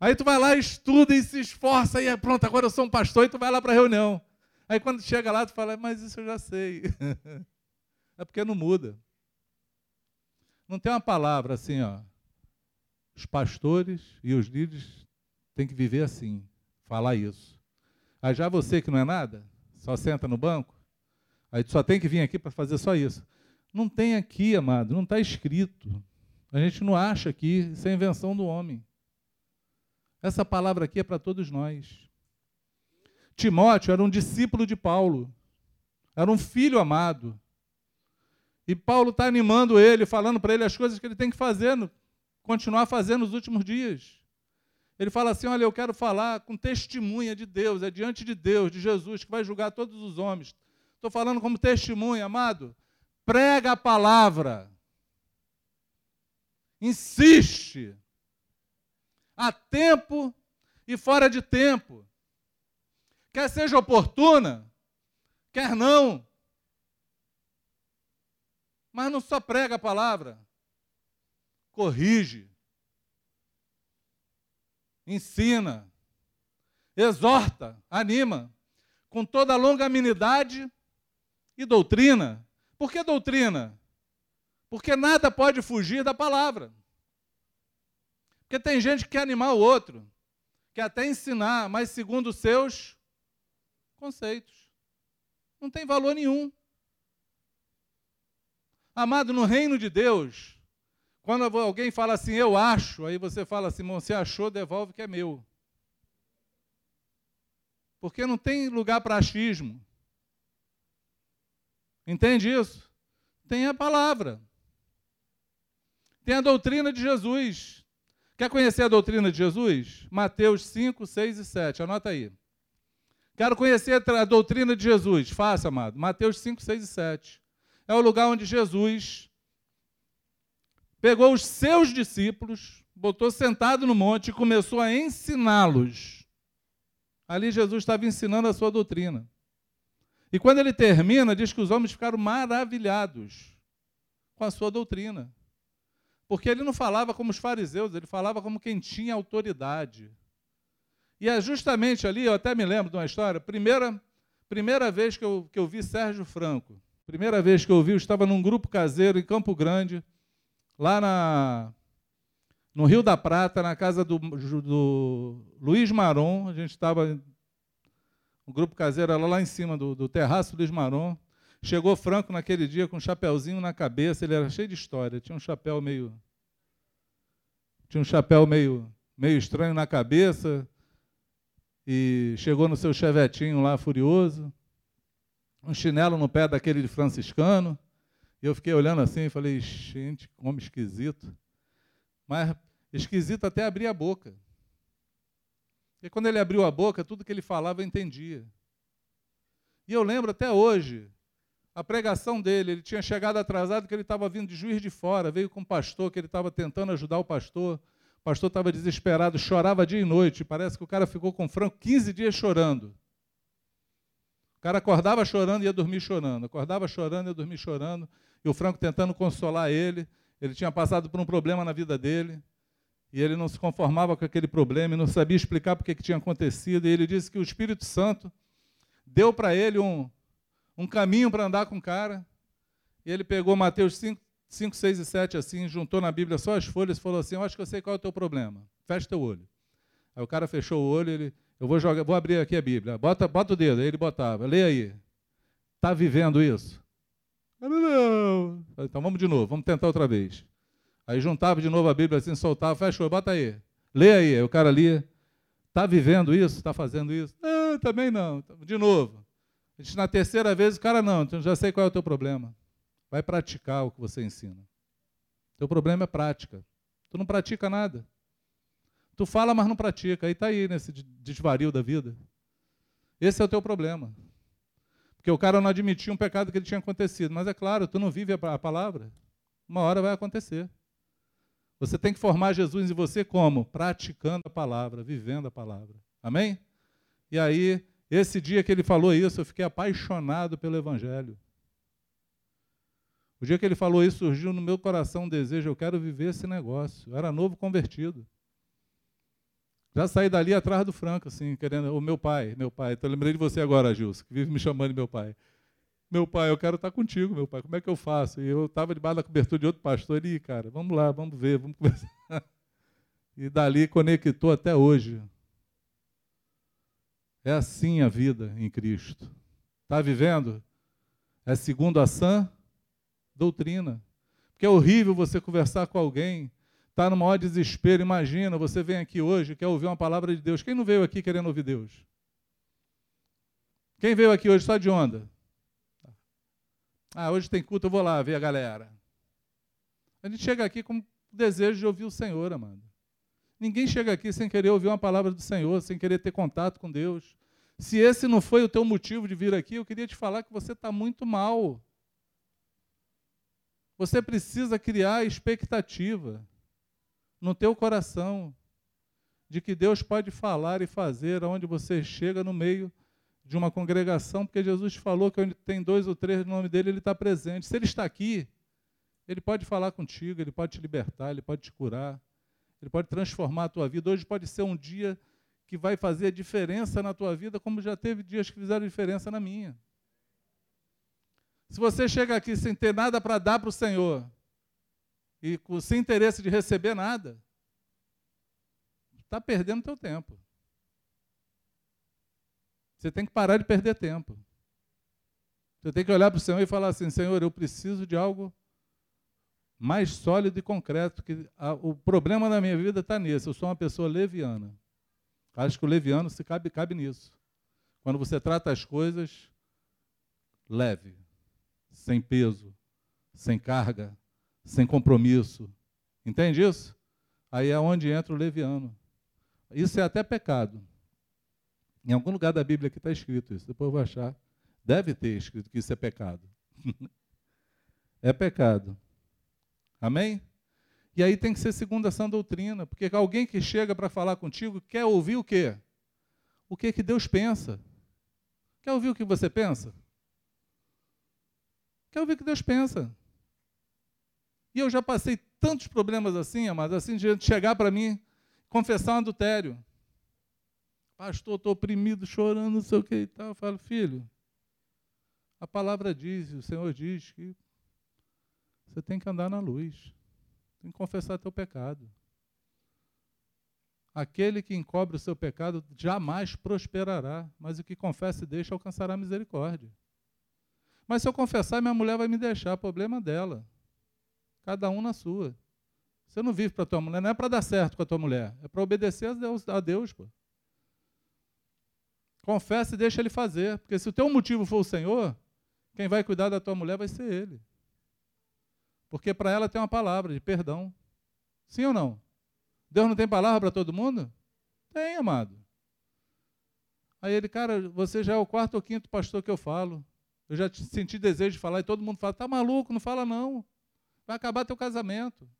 Aí tu vai lá, estuda e se esforça, e é pronto, agora eu sou um pastor, e tu vai lá para a reunião. Aí quando chega lá, tu fala, mas isso eu já sei. é porque não muda. Não tem uma palavra assim, ó. Os pastores e os líderes têm que viver assim, falar isso. Aí já você que não é nada, só senta no banco, aí só tem que vir aqui para fazer só isso. Não tem aqui, amado, não está escrito. A gente não acha aqui, isso é invenção do homem. Essa palavra aqui é para todos nós. Timóteo era um discípulo de Paulo, era um filho amado. E Paulo está animando ele, falando para ele as coisas que ele tem que fazer, continuar fazendo nos últimos dias. Ele fala assim: Olha, eu quero falar com testemunha de Deus, é diante de Deus, de Jesus, que vai julgar todos os homens. Estou falando como testemunha, amado. Prega a palavra. Insiste. a tempo e fora de tempo. Quer seja oportuna, quer não. Mas não só prega a palavra, corrige, ensina, exorta, anima, com toda a longanimidade e doutrina. Por que doutrina? Porque nada pode fugir da palavra. Porque tem gente que quer animar o outro, quer até ensinar, mas segundo os seus conceitos. Não tem valor nenhum. Amado, no reino de Deus, quando alguém fala assim, eu acho, aí você fala assim, você achou, devolve que é meu. Porque não tem lugar para achismo. Entende isso? Tem a palavra. Tem a doutrina de Jesus. Quer conhecer a doutrina de Jesus? Mateus 5, 6 e 7. Anota aí. Quero conhecer a doutrina de Jesus. Faça, amado. Mateus 5, 6 e 7. É o lugar onde Jesus pegou os seus discípulos, botou sentado no monte e começou a ensiná-los. Ali Jesus estava ensinando a sua doutrina. E quando ele termina, diz que os homens ficaram maravilhados com a sua doutrina. Porque ele não falava como os fariseus, ele falava como quem tinha autoridade. E é justamente ali, eu até me lembro de uma história, primeira, primeira vez que eu, que eu vi Sérgio Franco, primeira vez que eu vi, eu estava num grupo caseiro em Campo Grande, lá na, no Rio da Prata, na casa do, do Luiz Maron, a gente estava, o grupo caseiro era lá em cima do, do terraço Luiz Maron, chegou Franco naquele dia com um chapéuzinho na cabeça, ele era cheio de história, tinha um chapéu meio, tinha um chapéu meio, meio estranho na cabeça, e chegou no seu chevetinho lá furioso, um chinelo no pé daquele de franciscano, e eu fiquei olhando assim e falei, gente, como esquisito. Mas esquisito até abrir a boca. E quando ele abriu a boca, tudo que ele falava eu entendia. E eu lembro até hoje, a pregação dele, ele tinha chegado atrasado, que ele estava vindo de juiz de fora, veio com um pastor, que ele estava tentando ajudar o pastor. O pastor estava desesperado, chorava dia e noite. Parece que o cara ficou com Franco 15 dias chorando. O cara acordava chorando e ia dormir chorando. Acordava chorando e ia dormir chorando. E o Franco tentando consolar ele. Ele tinha passado por um problema na vida dele. E ele não se conformava com aquele problema e não sabia explicar por que tinha acontecido. E ele disse que o Espírito Santo deu para ele um, um caminho para andar com o cara. E ele pegou Mateus 5, 5, 6 e 7 assim, juntou na Bíblia só as folhas e falou assim: Eu acho que eu sei qual é o teu problema. Fecha teu olho. Aí o cara fechou o olho, ele, eu vou jogar, vou abrir aqui a Bíblia. Bota, bota o dedo. Ele botava. Lê aí. Está vivendo isso? Não. Então vamos de novo, vamos tentar outra vez. Aí juntava de novo a Bíblia assim, soltava, fechou, bota aí. Lê aí. Aí o cara lia. Está vivendo isso? Está fazendo isso? Não, também não. De novo. Na terceira vez, o cara, não, então já sei qual é o teu problema. Vai praticar o que você ensina. Teu problema é prática. Tu não pratica nada. Tu fala, mas não pratica. Aí está aí nesse desvario da vida. Esse é o teu problema. Porque o cara não admitia um pecado que ele tinha acontecido. Mas é claro, tu não vive a palavra. Uma hora vai acontecer. Você tem que formar Jesus em você como? Praticando a palavra, vivendo a palavra. Amém? E aí, esse dia que ele falou isso, eu fiquei apaixonado pelo Evangelho. O dia que ele falou isso, surgiu no meu coração um desejo, eu quero viver esse negócio. Eu era novo convertido. Já saí dali atrás do Franco, assim, querendo. O meu pai, meu pai. Então, eu lembrei de você agora, Gilson, que vive me chamando de meu pai. Meu pai, eu quero estar contigo, meu pai. Como é que eu faço? E eu estava debaixo da cobertura de outro pastor. Ele, cara, vamos lá, vamos ver, vamos conversar. E dali conectou até hoje. É assim a vida em Cristo. Está vivendo? É segundo a sã doutrina. Porque é horrível você conversar com alguém, está no maior desespero. Imagina, você vem aqui hoje, quer ouvir uma palavra de Deus. Quem não veio aqui querendo ouvir Deus? Quem veio aqui hoje só de onda? Ah, hoje tem culto, eu vou lá ver a galera. A gente chega aqui com desejo de ouvir o Senhor, amado. Ninguém chega aqui sem querer ouvir uma palavra do Senhor, sem querer ter contato com Deus. Se esse não foi o teu motivo de vir aqui, eu queria te falar que você está muito mal. Você precisa criar expectativa no teu coração de que Deus pode falar e fazer aonde você chega no meio de uma congregação, porque Jesus falou que onde tem dois ou três no nome dele, ele está presente. Se ele está aqui, ele pode falar contigo, ele pode te libertar, ele pode te curar, ele pode transformar a tua vida. Hoje pode ser um dia que vai fazer diferença na tua vida, como já teve dias que fizeram diferença na minha. Se você chega aqui sem ter nada para dar para o Senhor, e sem interesse de receber nada, está perdendo teu tempo. Você tem que parar de perder tempo. Você tem que olhar para o Senhor e falar assim: Senhor, eu preciso de algo mais sólido e concreto. Que a, o problema da minha vida está nisso. Eu sou uma pessoa leviana. Acho que o leviano se cabe, cabe nisso. Quando você trata as coisas leve, sem peso, sem carga, sem compromisso. Entende isso? Aí é onde entra o leviano. Isso é até pecado. Em algum lugar da Bíblia que está escrito isso. Depois eu vou achar. Deve ter escrito que isso é pecado. é pecado. Amém? E aí tem que ser segundo essa doutrina, porque alguém que chega para falar contigo quer ouvir o quê? O que que Deus pensa? Quer ouvir o que você pensa? Quer ouvir o que Deus pensa? E eu já passei tantos problemas assim, amados, assim, de chegar para mim, confessar um adultério. Pastor, estou oprimido, chorando, não sei o que e tal. Eu falo, filho, a palavra diz, o Senhor diz que você tem que andar na luz. Tem que confessar teu pecado. Aquele que encobre o seu pecado jamais prosperará, mas o que confessa e deixa alcançará misericórdia. Mas se eu confessar, minha mulher vai me deixar, problema dela. Cada um na sua. Você não vive para tua mulher, não é para dar certo com a tua mulher, é para obedecer a Deus, a Deus pô. Confessa e deixa ele fazer, porque se o teu motivo for o Senhor, quem vai cuidar da tua mulher vai ser ele. Porque para ela tem uma palavra de perdão. Sim ou não? Deus não tem palavra para todo mundo? Tem, amado. Aí ele, cara, você já é o quarto ou quinto pastor que eu falo. Eu já senti desejo de falar e todo mundo fala: tá maluco, não fala não. Vai acabar teu casamento.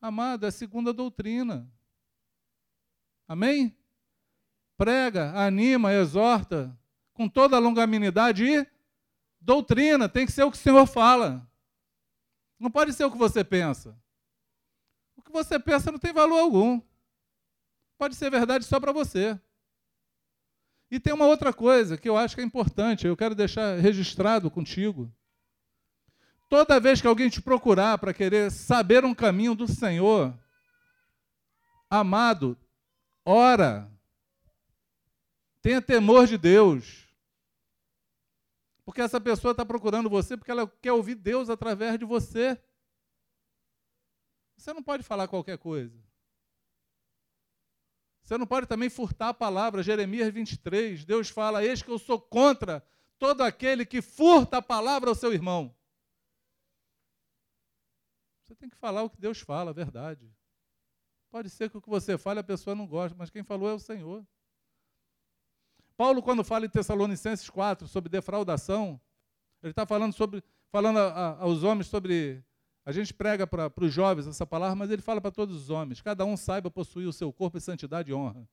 Amado, é segunda doutrina. Amém? Prega, anima, exorta, com toda a longanimidade e doutrina. Tem que ser o que o Senhor fala. Não pode ser o que você pensa. O que você pensa não tem valor algum. Pode ser verdade só para você. E tem uma outra coisa que eu acho que é importante, eu quero deixar registrado contigo. Toda vez que alguém te procurar para querer saber um caminho do Senhor, amado, ora. Tenha temor de Deus. Porque essa pessoa está procurando você porque ela quer ouvir Deus através de você. Você não pode falar qualquer coisa. Você não pode também furtar a palavra. Jeremias 23, Deus fala: Eis que eu sou contra todo aquele que furta a palavra ao seu irmão. Você tem que falar o que Deus fala, a verdade. Pode ser que o que você fale a pessoa não goste, mas quem falou é o Senhor. Paulo, quando fala em Tessalonicenses 4 sobre defraudação, ele está falando sobre, falando a, a, aos homens sobre. A gente prega para os jovens essa palavra, mas ele fala para todos os homens: cada um saiba possuir o seu corpo em santidade e honra.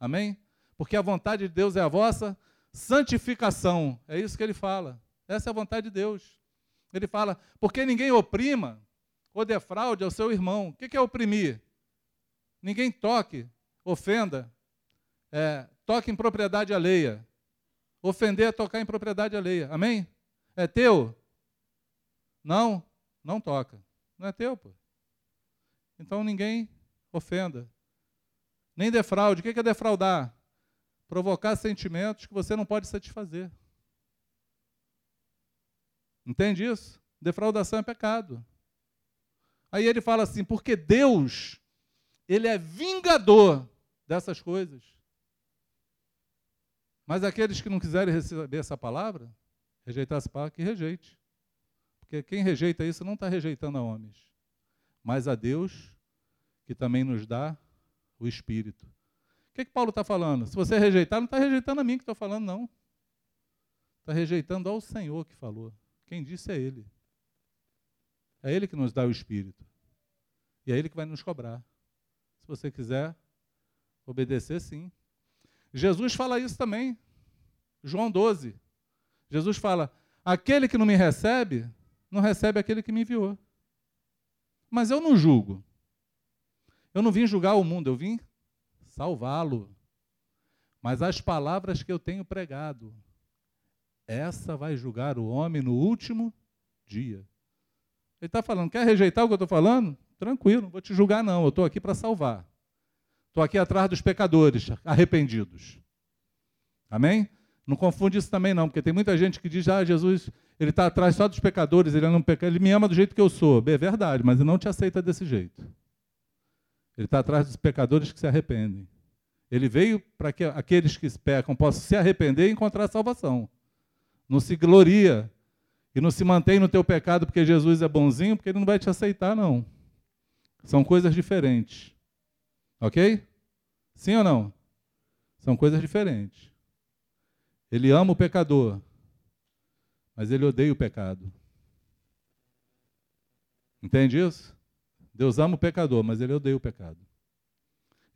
Amém? Porque a vontade de Deus é a vossa santificação. É isso que ele fala. Essa é a vontade de Deus. Ele fala: porque ninguém oprima ou defraude ao seu irmão. O que é oprimir? Ninguém toque, ofenda, é, toque em propriedade alheia. Ofender é tocar em propriedade alheia. Amém? É teu? Não, não toca. Não é teu, pô. Então ninguém ofenda. Nem defraude. O que é defraudar? Provocar sentimentos que você não pode satisfazer. Entende isso? Defraudação é pecado. Aí ele fala assim: porque Deus, ele é vingador dessas coisas. Mas aqueles que não quiserem receber essa palavra, rejeitar essa palavra, que rejeite. Porque quem rejeita isso não está rejeitando a homens, mas a Deus, que também nos dá o Espírito. O que, que Paulo está falando? Se você rejeitar, não está rejeitando a mim que estou falando, não. Está rejeitando ao Senhor que falou. Quem disse é Ele. É Ele que nos dá o Espírito. E é Ele que vai nos cobrar. Se você quiser obedecer, sim. Jesus fala isso também. João 12. Jesus fala: aquele que não me recebe, não recebe aquele que me enviou. Mas eu não julgo. Eu não vim julgar o mundo, eu vim salvá-lo. Mas as palavras que eu tenho pregado, essa vai julgar o homem no último dia. Ele está falando, quer rejeitar o que eu estou falando? Tranquilo, não vou te julgar, não. Eu estou aqui para salvar. Estou aqui atrás dos pecadores arrependidos. Amém? Não confunde isso também, não, porque tem muita gente que diz, ah, Jesus, ele está atrás só dos pecadores, ele, ele me ama do jeito que eu sou. É verdade, mas ele não te aceita desse jeito. Ele está atrás dos pecadores que se arrependem. Ele veio para que aqueles que pecam possam se arrepender e encontrar salvação. Não se gloria e não se mantém no teu pecado porque Jesus é bonzinho, porque ele não vai te aceitar, não. São coisas diferentes. Ok? Sim ou não? São coisas diferentes. Ele ama o pecador, mas ele odeia o pecado. Entende isso? Deus ama o pecador, mas ele odeia o pecado.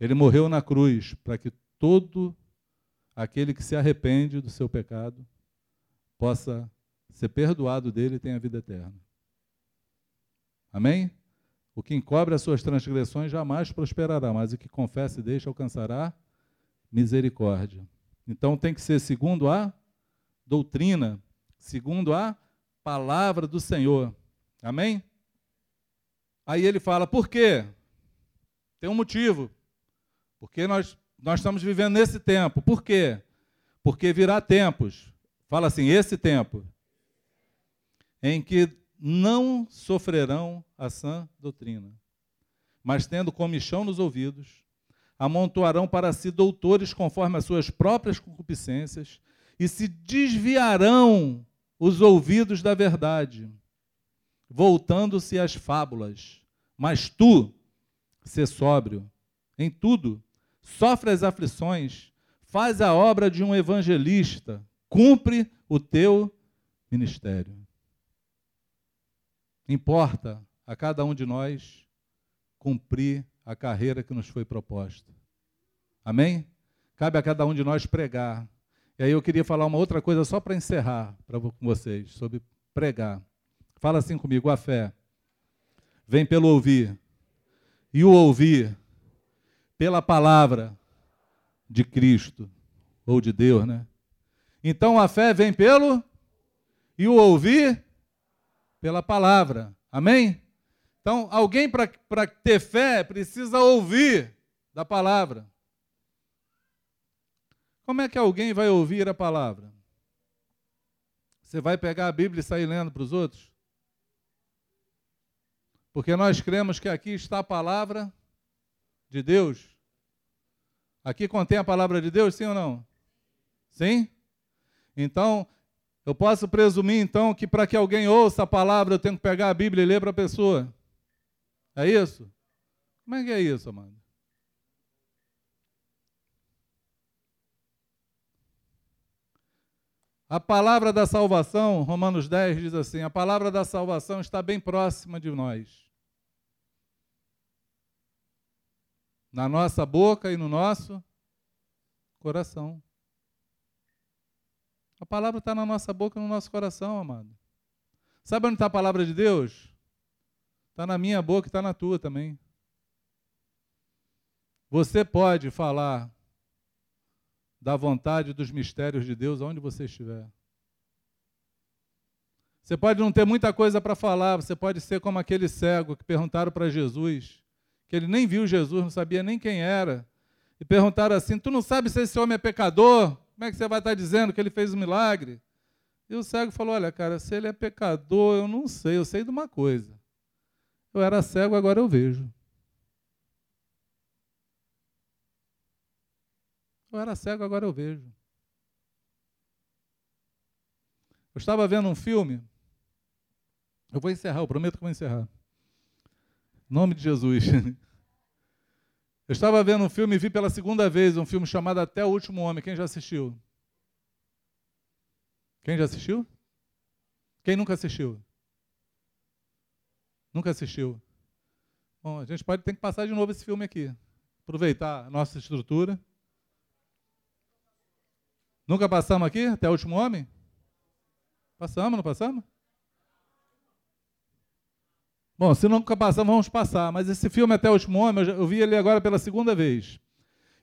Ele morreu na cruz para que todo aquele que se arrepende do seu pecado possa ser perdoado dele e tenha vida eterna. Amém? O que encobre as suas transgressões jamais prosperará, mas o que confessa e deixa alcançará misericórdia. Então tem que ser segundo a doutrina, segundo a palavra do Senhor. Amém? Aí ele fala, por quê? Tem um motivo. Porque nós, nós estamos vivendo nesse tempo. Por quê? Porque virá tempos. Fala assim, esse tempo. Em que não sofrerão a sã doutrina, mas tendo comichão nos ouvidos, amontoarão para si doutores conforme as suas próprias concupiscências e se desviarão os ouvidos da verdade voltando-se às fábulas. Mas tu, se sóbrio em tudo, sofre as aflições, faz a obra de um evangelista, cumpre o teu ministério. Importa a cada um de nós cumprir a carreira que nos foi proposta. Amém? Cabe a cada um de nós pregar. E aí eu queria falar uma outra coisa só para encerrar para com vocês sobre pregar. Fala assim comigo: a fé vem pelo ouvir, e o ouvir pela palavra de Cristo, ou de Deus, né? Então a fé vem pelo e o ouvir pela palavra. Amém? Então, alguém para ter fé precisa ouvir da palavra. Como é que alguém vai ouvir a palavra? Você vai pegar a Bíblia e sair lendo para os outros? Porque nós cremos que aqui está a palavra de Deus. Aqui contém a palavra de Deus, sim ou não? Sim? Então, eu posso presumir então que para que alguém ouça a palavra, eu tenho que pegar a Bíblia e ler para a pessoa. É isso? Como é que é isso, amado? A palavra da salvação, Romanos 10 diz assim: a palavra da salvação está bem próxima de nós. na nossa boca e no nosso coração. A palavra está na nossa boca no nosso coração, amado. Sabe onde está a palavra de Deus? Está na minha boca e está na tua também. Você pode falar da vontade dos mistérios de Deus aonde você estiver. Você pode não ter muita coisa para falar, você pode ser como aquele cego que perguntaram para Jesus: que ele nem viu Jesus, não sabia nem quem era, e perguntaram assim: Tu não sabe se esse homem é pecador? Como é que você vai estar dizendo que ele fez um milagre? E o cego falou: Olha, cara, se ele é pecador, eu não sei, eu sei de uma coisa. Eu era cego, agora eu vejo. Eu era cego, agora eu vejo. Eu estava vendo um filme. Eu vou encerrar, eu prometo que vou encerrar. Em nome de Jesus. Eu estava vendo um filme e vi pela segunda vez um filme chamado Até o Último Homem. Quem já assistiu? Quem já assistiu? Quem nunca assistiu? Nunca assistiu? Bom, a gente pode ter que passar de novo esse filme aqui. aproveitar a nossa estrutura. Nunca passamos aqui até o último homem? Passamos, não passamos? Bom, se nunca passamos, vamos passar. Mas esse filme Até o Último Homem, eu, vi ele agora pela segunda vez.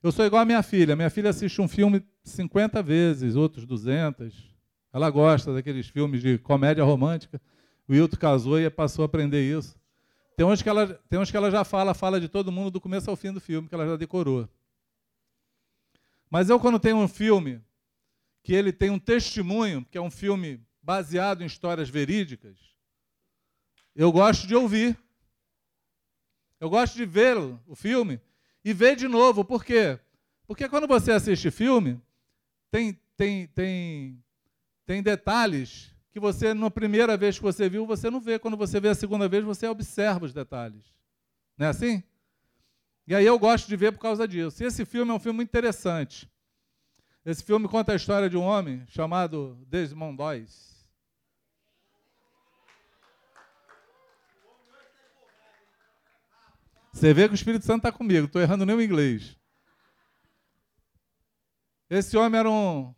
Eu sou igual a minha filha. Minha filha assiste um filme 50 vezes, outros 200. Ela gosta daqueles filmes de comédia romântica. O Wilton casou e passou a aprender isso. Tem uns, que ela, tem uns que ela já fala, fala de todo mundo do começo ao fim do filme, que ela já decorou. Mas eu, quando tenho um filme que ele tem um testemunho, que é um filme baseado em histórias verídicas, eu gosto de ouvir. Eu gosto de ver o filme e ver de novo. Por quê? Porque quando você assiste filme, tem, tem, tem, tem detalhes que você, na primeira vez que você viu, você não vê. Quando você vê a segunda vez, você observa os detalhes. Não é assim? E aí eu gosto de ver por causa disso. E esse filme é um filme interessante. Esse filme conta a história de um homem chamado Desmond Doyce. Você vê que o Espírito Santo está comigo, estou errando nem o inglês. Esse homem era um.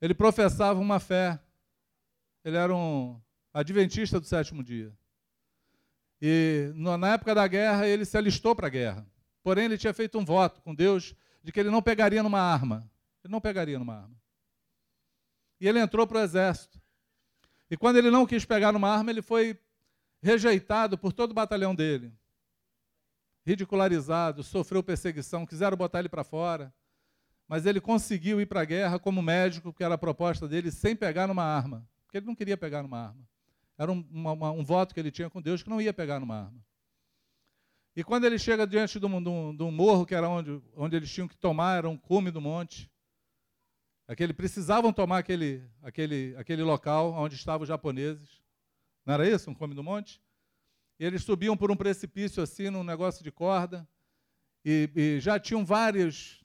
Ele professava uma fé. Ele era um adventista do sétimo dia. E na época da guerra, ele se alistou para a guerra. Porém, ele tinha feito um voto com Deus de que ele não pegaria numa arma. Ele não pegaria numa arma. E ele entrou para o exército. E quando ele não quis pegar numa arma, ele foi rejeitado por todo o batalhão dele ridicularizado, sofreu perseguição, quiseram botar ele para fora. Mas ele conseguiu ir para a guerra como médico, que era a proposta dele, sem pegar numa arma. Porque ele não queria pegar numa arma. Era um, uma, um voto que ele tinha com Deus que não ia pegar numa arma. E quando ele chega diante de um, morro, que era onde, onde eles tinham que tomar, era um cume do monte, aquele, precisavam tomar aquele, aquele, aquele local onde estavam os japoneses. Não era isso, um cume do monte? E eles subiam por um precipício assim, num negócio de corda. E, e já tinham vários,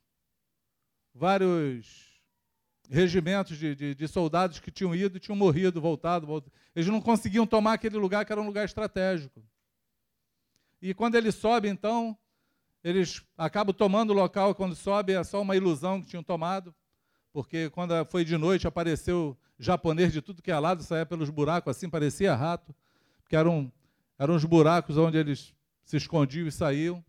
vários regimentos de, de, de, soldados que tinham ido tinham morrido, voltado, voltado. Eles não conseguiam tomar aquele lugar que era um lugar estratégico. E quando eles sobem, então, eles acabam tomando o local. Quando sobe, é só uma ilusão que tinham tomado, porque quando foi de noite apareceu japonês de tudo que é lado, saía pelos buracos assim, parecia rato, porque eram eram os buracos onde eles se escondiam e saíam.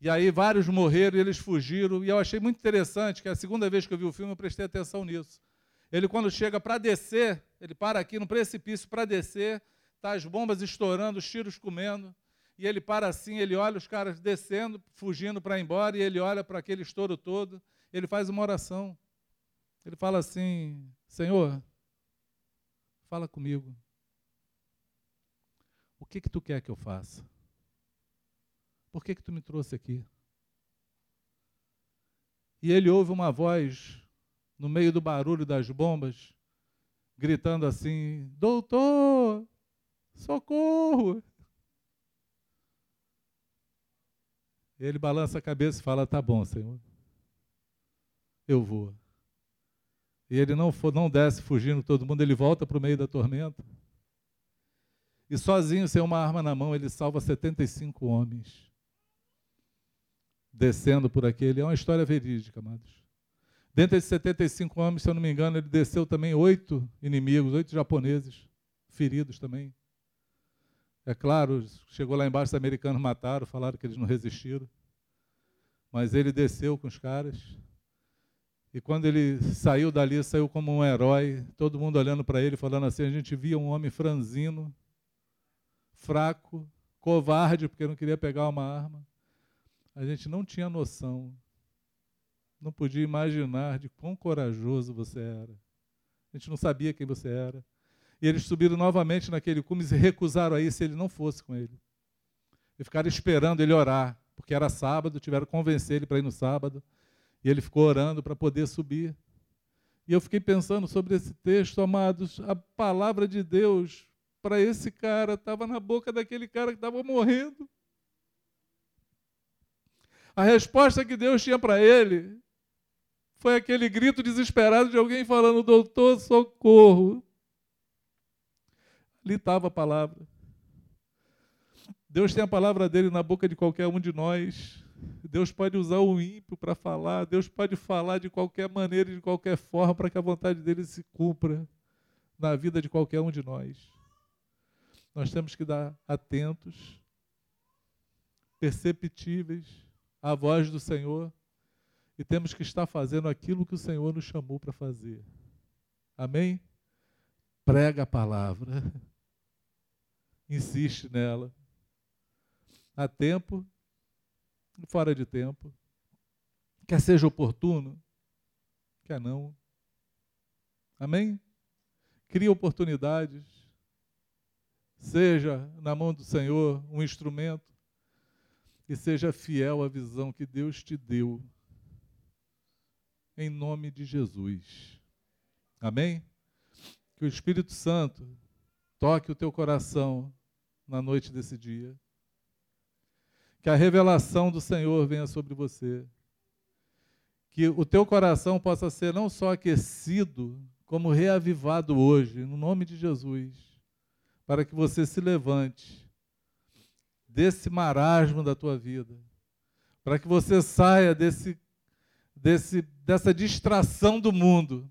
E aí vários morreram e eles fugiram. E eu achei muito interessante que a segunda vez que eu vi o filme eu prestei atenção nisso. Ele, quando chega para descer, ele para aqui no precipício para descer, tá as bombas estourando, os tiros comendo. E ele para assim, ele olha os caras descendo, fugindo para ir embora, e ele olha para aquele estouro todo. Ele faz uma oração. Ele fala assim: Senhor, fala comigo. Que que tu quer que eu faça? Por que que tu me trouxe aqui? E ele ouve uma voz no meio do barulho das bombas, gritando assim: Doutor, socorro! Ele balança a cabeça e fala: Tá bom, Senhor, eu vou. E ele não, for, não desce fugindo todo mundo, ele volta para o meio da tormenta. E sozinho, sem uma arma na mão, ele salva 75 homens. Descendo por aquele. É uma história verídica, amados. Dentre esses 75 homens, se eu não me engano, ele desceu também oito inimigos, oito japoneses, feridos também. É claro, chegou lá embaixo, os americanos mataram, falaram que eles não resistiram. Mas ele desceu com os caras. E quando ele saiu dali, saiu como um herói, todo mundo olhando para ele, falando assim: a gente via um homem franzino, fraco, covarde, porque não queria pegar uma arma. A gente não tinha noção, não podia imaginar de quão corajoso você era. A gente não sabia quem você era. E eles subiram novamente naquele cume e se recusaram a ir se ele não fosse com ele. E ficaram esperando ele orar, porque era sábado, tiveram que convencer ele para ir no sábado. E ele ficou orando para poder subir. E eu fiquei pensando sobre esse texto, amados, a palavra de Deus para esse cara, estava na boca daquele cara que estava morrendo. A resposta que Deus tinha para ele foi aquele grito desesperado de alguém falando: Doutor, socorro. Ali estava a palavra. Deus tem a palavra dele na boca de qualquer um de nós. Deus pode usar o ímpio para falar, Deus pode falar de qualquer maneira, de qualquer forma, para que a vontade dele se cumpra na vida de qualquer um de nós. Nós temos que dar atentos, perceptíveis à voz do Senhor e temos que estar fazendo aquilo que o Senhor nos chamou para fazer. Amém? Prega a palavra, insiste nela. Há tempo fora de tempo. Quer seja oportuno, quer não. Amém? Cria oportunidades. Seja na mão do Senhor um instrumento e seja fiel à visão que Deus te deu. Em nome de Jesus. Amém? Que o Espírito Santo toque o teu coração na noite desse dia que a revelação do Senhor venha sobre você. Que o teu coração possa ser não só aquecido, como reavivado hoje, no nome de Jesus, para que você se levante desse marasmo da tua vida, para que você saia desse, desse, dessa distração do mundo,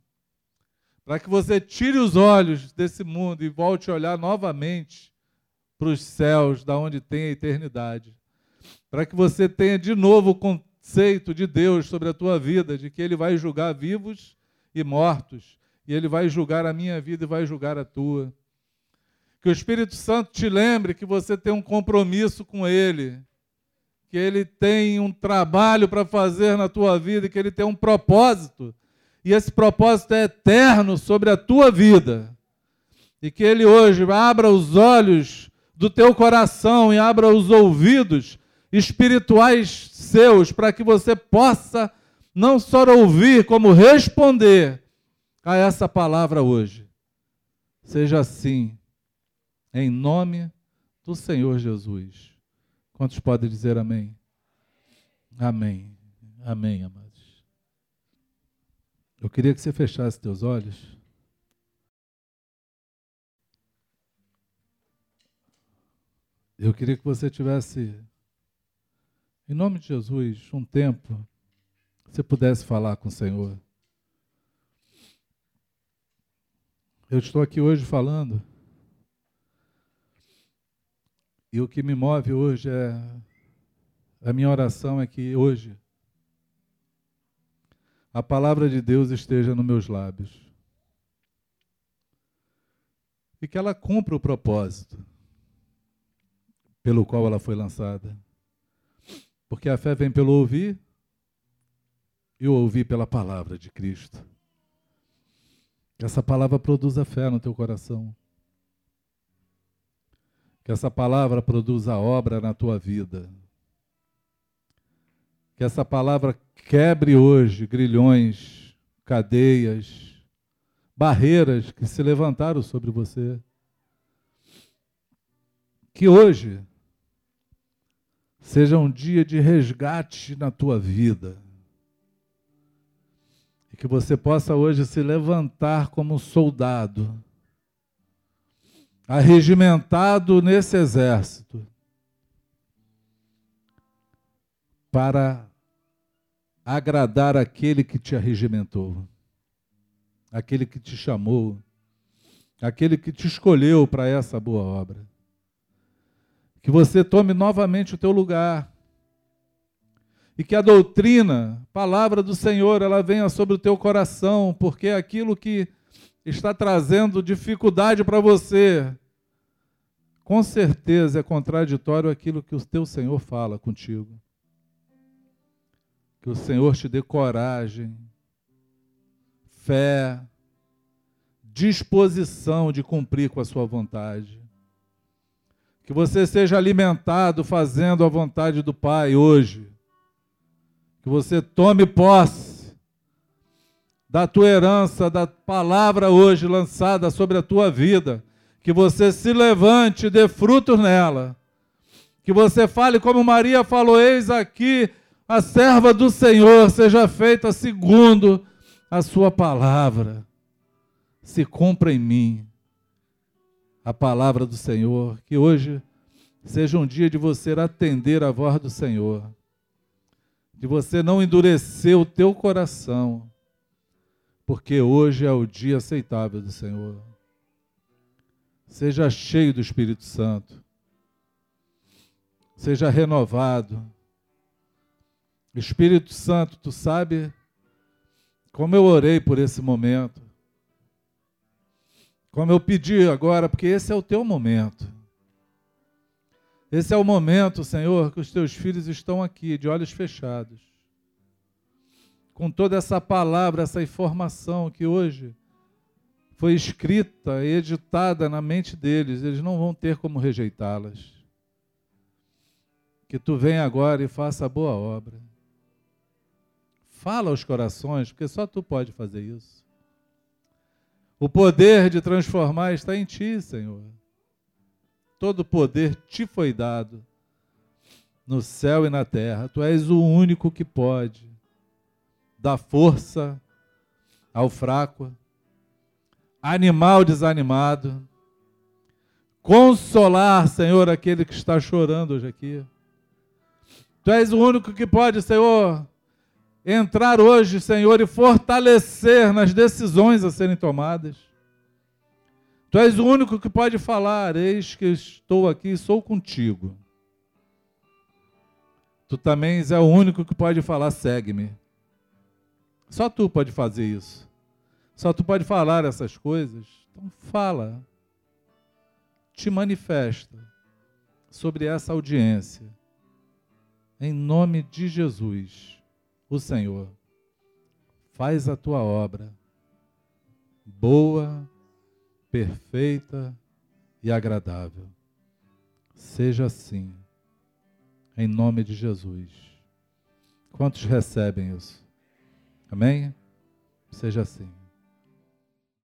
para que você tire os olhos desse mundo e volte a olhar novamente para os céus, da onde tem a eternidade para que você tenha de novo o conceito de Deus sobre a tua vida, de que Ele vai julgar vivos e mortos, e Ele vai julgar a minha vida e vai julgar a tua. Que o Espírito Santo te lembre que você tem um compromisso com Ele, que Ele tem um trabalho para fazer na tua vida, que Ele tem um propósito, e esse propósito é eterno sobre a tua vida. E que Ele hoje abra os olhos do teu coração e abra os ouvidos espirituais seus, para que você possa não só ouvir, como responder a essa palavra hoje. Seja assim, em nome do Senhor Jesus. Quantos podem dizer amém? Amém. Amém, amados. Eu queria que você fechasse teus olhos. Eu queria que você tivesse em nome de Jesus, um tempo, você pudesse falar com o Senhor. Eu estou aqui hoje falando, e o que me move hoje é, a minha oração é que hoje, a palavra de Deus esteja nos meus lábios. E que ela cumpra o propósito pelo qual ela foi lançada. Porque a fé vem pelo ouvir e o ouvir pela palavra de Cristo. Que essa palavra produza fé no teu coração. Que essa palavra produza obra na tua vida. Que essa palavra quebre hoje grilhões, cadeias, barreiras que se levantaram sobre você. Que hoje seja um dia de resgate na tua vida. E que você possa hoje se levantar como um soldado, arregimentado nesse exército, para agradar aquele que te arregimentou, aquele que te chamou, aquele que te escolheu para essa boa obra. Que você tome novamente o teu lugar. E que a doutrina, palavra do Senhor, ela venha sobre o teu coração, porque é aquilo que está trazendo dificuldade para você, com certeza é contraditório aquilo que o teu Senhor fala contigo. Que o Senhor te dê coragem, fé, disposição de cumprir com a sua vontade. Que você seja alimentado fazendo a vontade do Pai hoje. Que você tome posse da tua herança, da palavra hoje lançada sobre a tua vida. Que você se levante e dê frutos nela. Que você fale como Maria falou: Eis aqui a serva do Senhor, seja feita segundo a sua palavra. Se cumpra em mim a palavra do Senhor, que hoje seja um dia de você atender a voz do Senhor de você não endurecer o teu coração, porque hoje é o dia aceitável do Senhor. Seja cheio do Espírito Santo. Seja renovado. Espírito Santo, tu sabe como eu orei por esse momento. Como eu pedi agora, porque esse é o teu momento. Esse é o momento, Senhor, que os teus filhos estão aqui, de olhos fechados, com toda essa palavra, essa informação que hoje foi escrita e editada na mente deles, eles não vão ter como rejeitá-las. Que tu venha agora e faça a boa obra. Fala aos corações, porque só tu pode fazer isso. O poder de transformar está em ti, Senhor. Todo poder te foi dado no céu e na terra. Tu és o único que pode dar força ao fraco, animal desanimado, consolar, Senhor, aquele que está chorando hoje aqui. Tu és o único que pode, Senhor, entrar hoje, Senhor, e fortalecer nas decisões a serem tomadas. Tu és o único que pode falar: Eis que estou aqui, sou contigo. Tu também és o único que pode falar: Segue-me. Só tu pode fazer isso. Só tu pode falar essas coisas. Então fala. Te manifesta sobre essa audiência. Em nome de Jesus, o Senhor, faz a tua obra boa, perfeita e agradável. Seja assim, em nome de Jesus. Quantos recebem isso? Amém? Seja assim.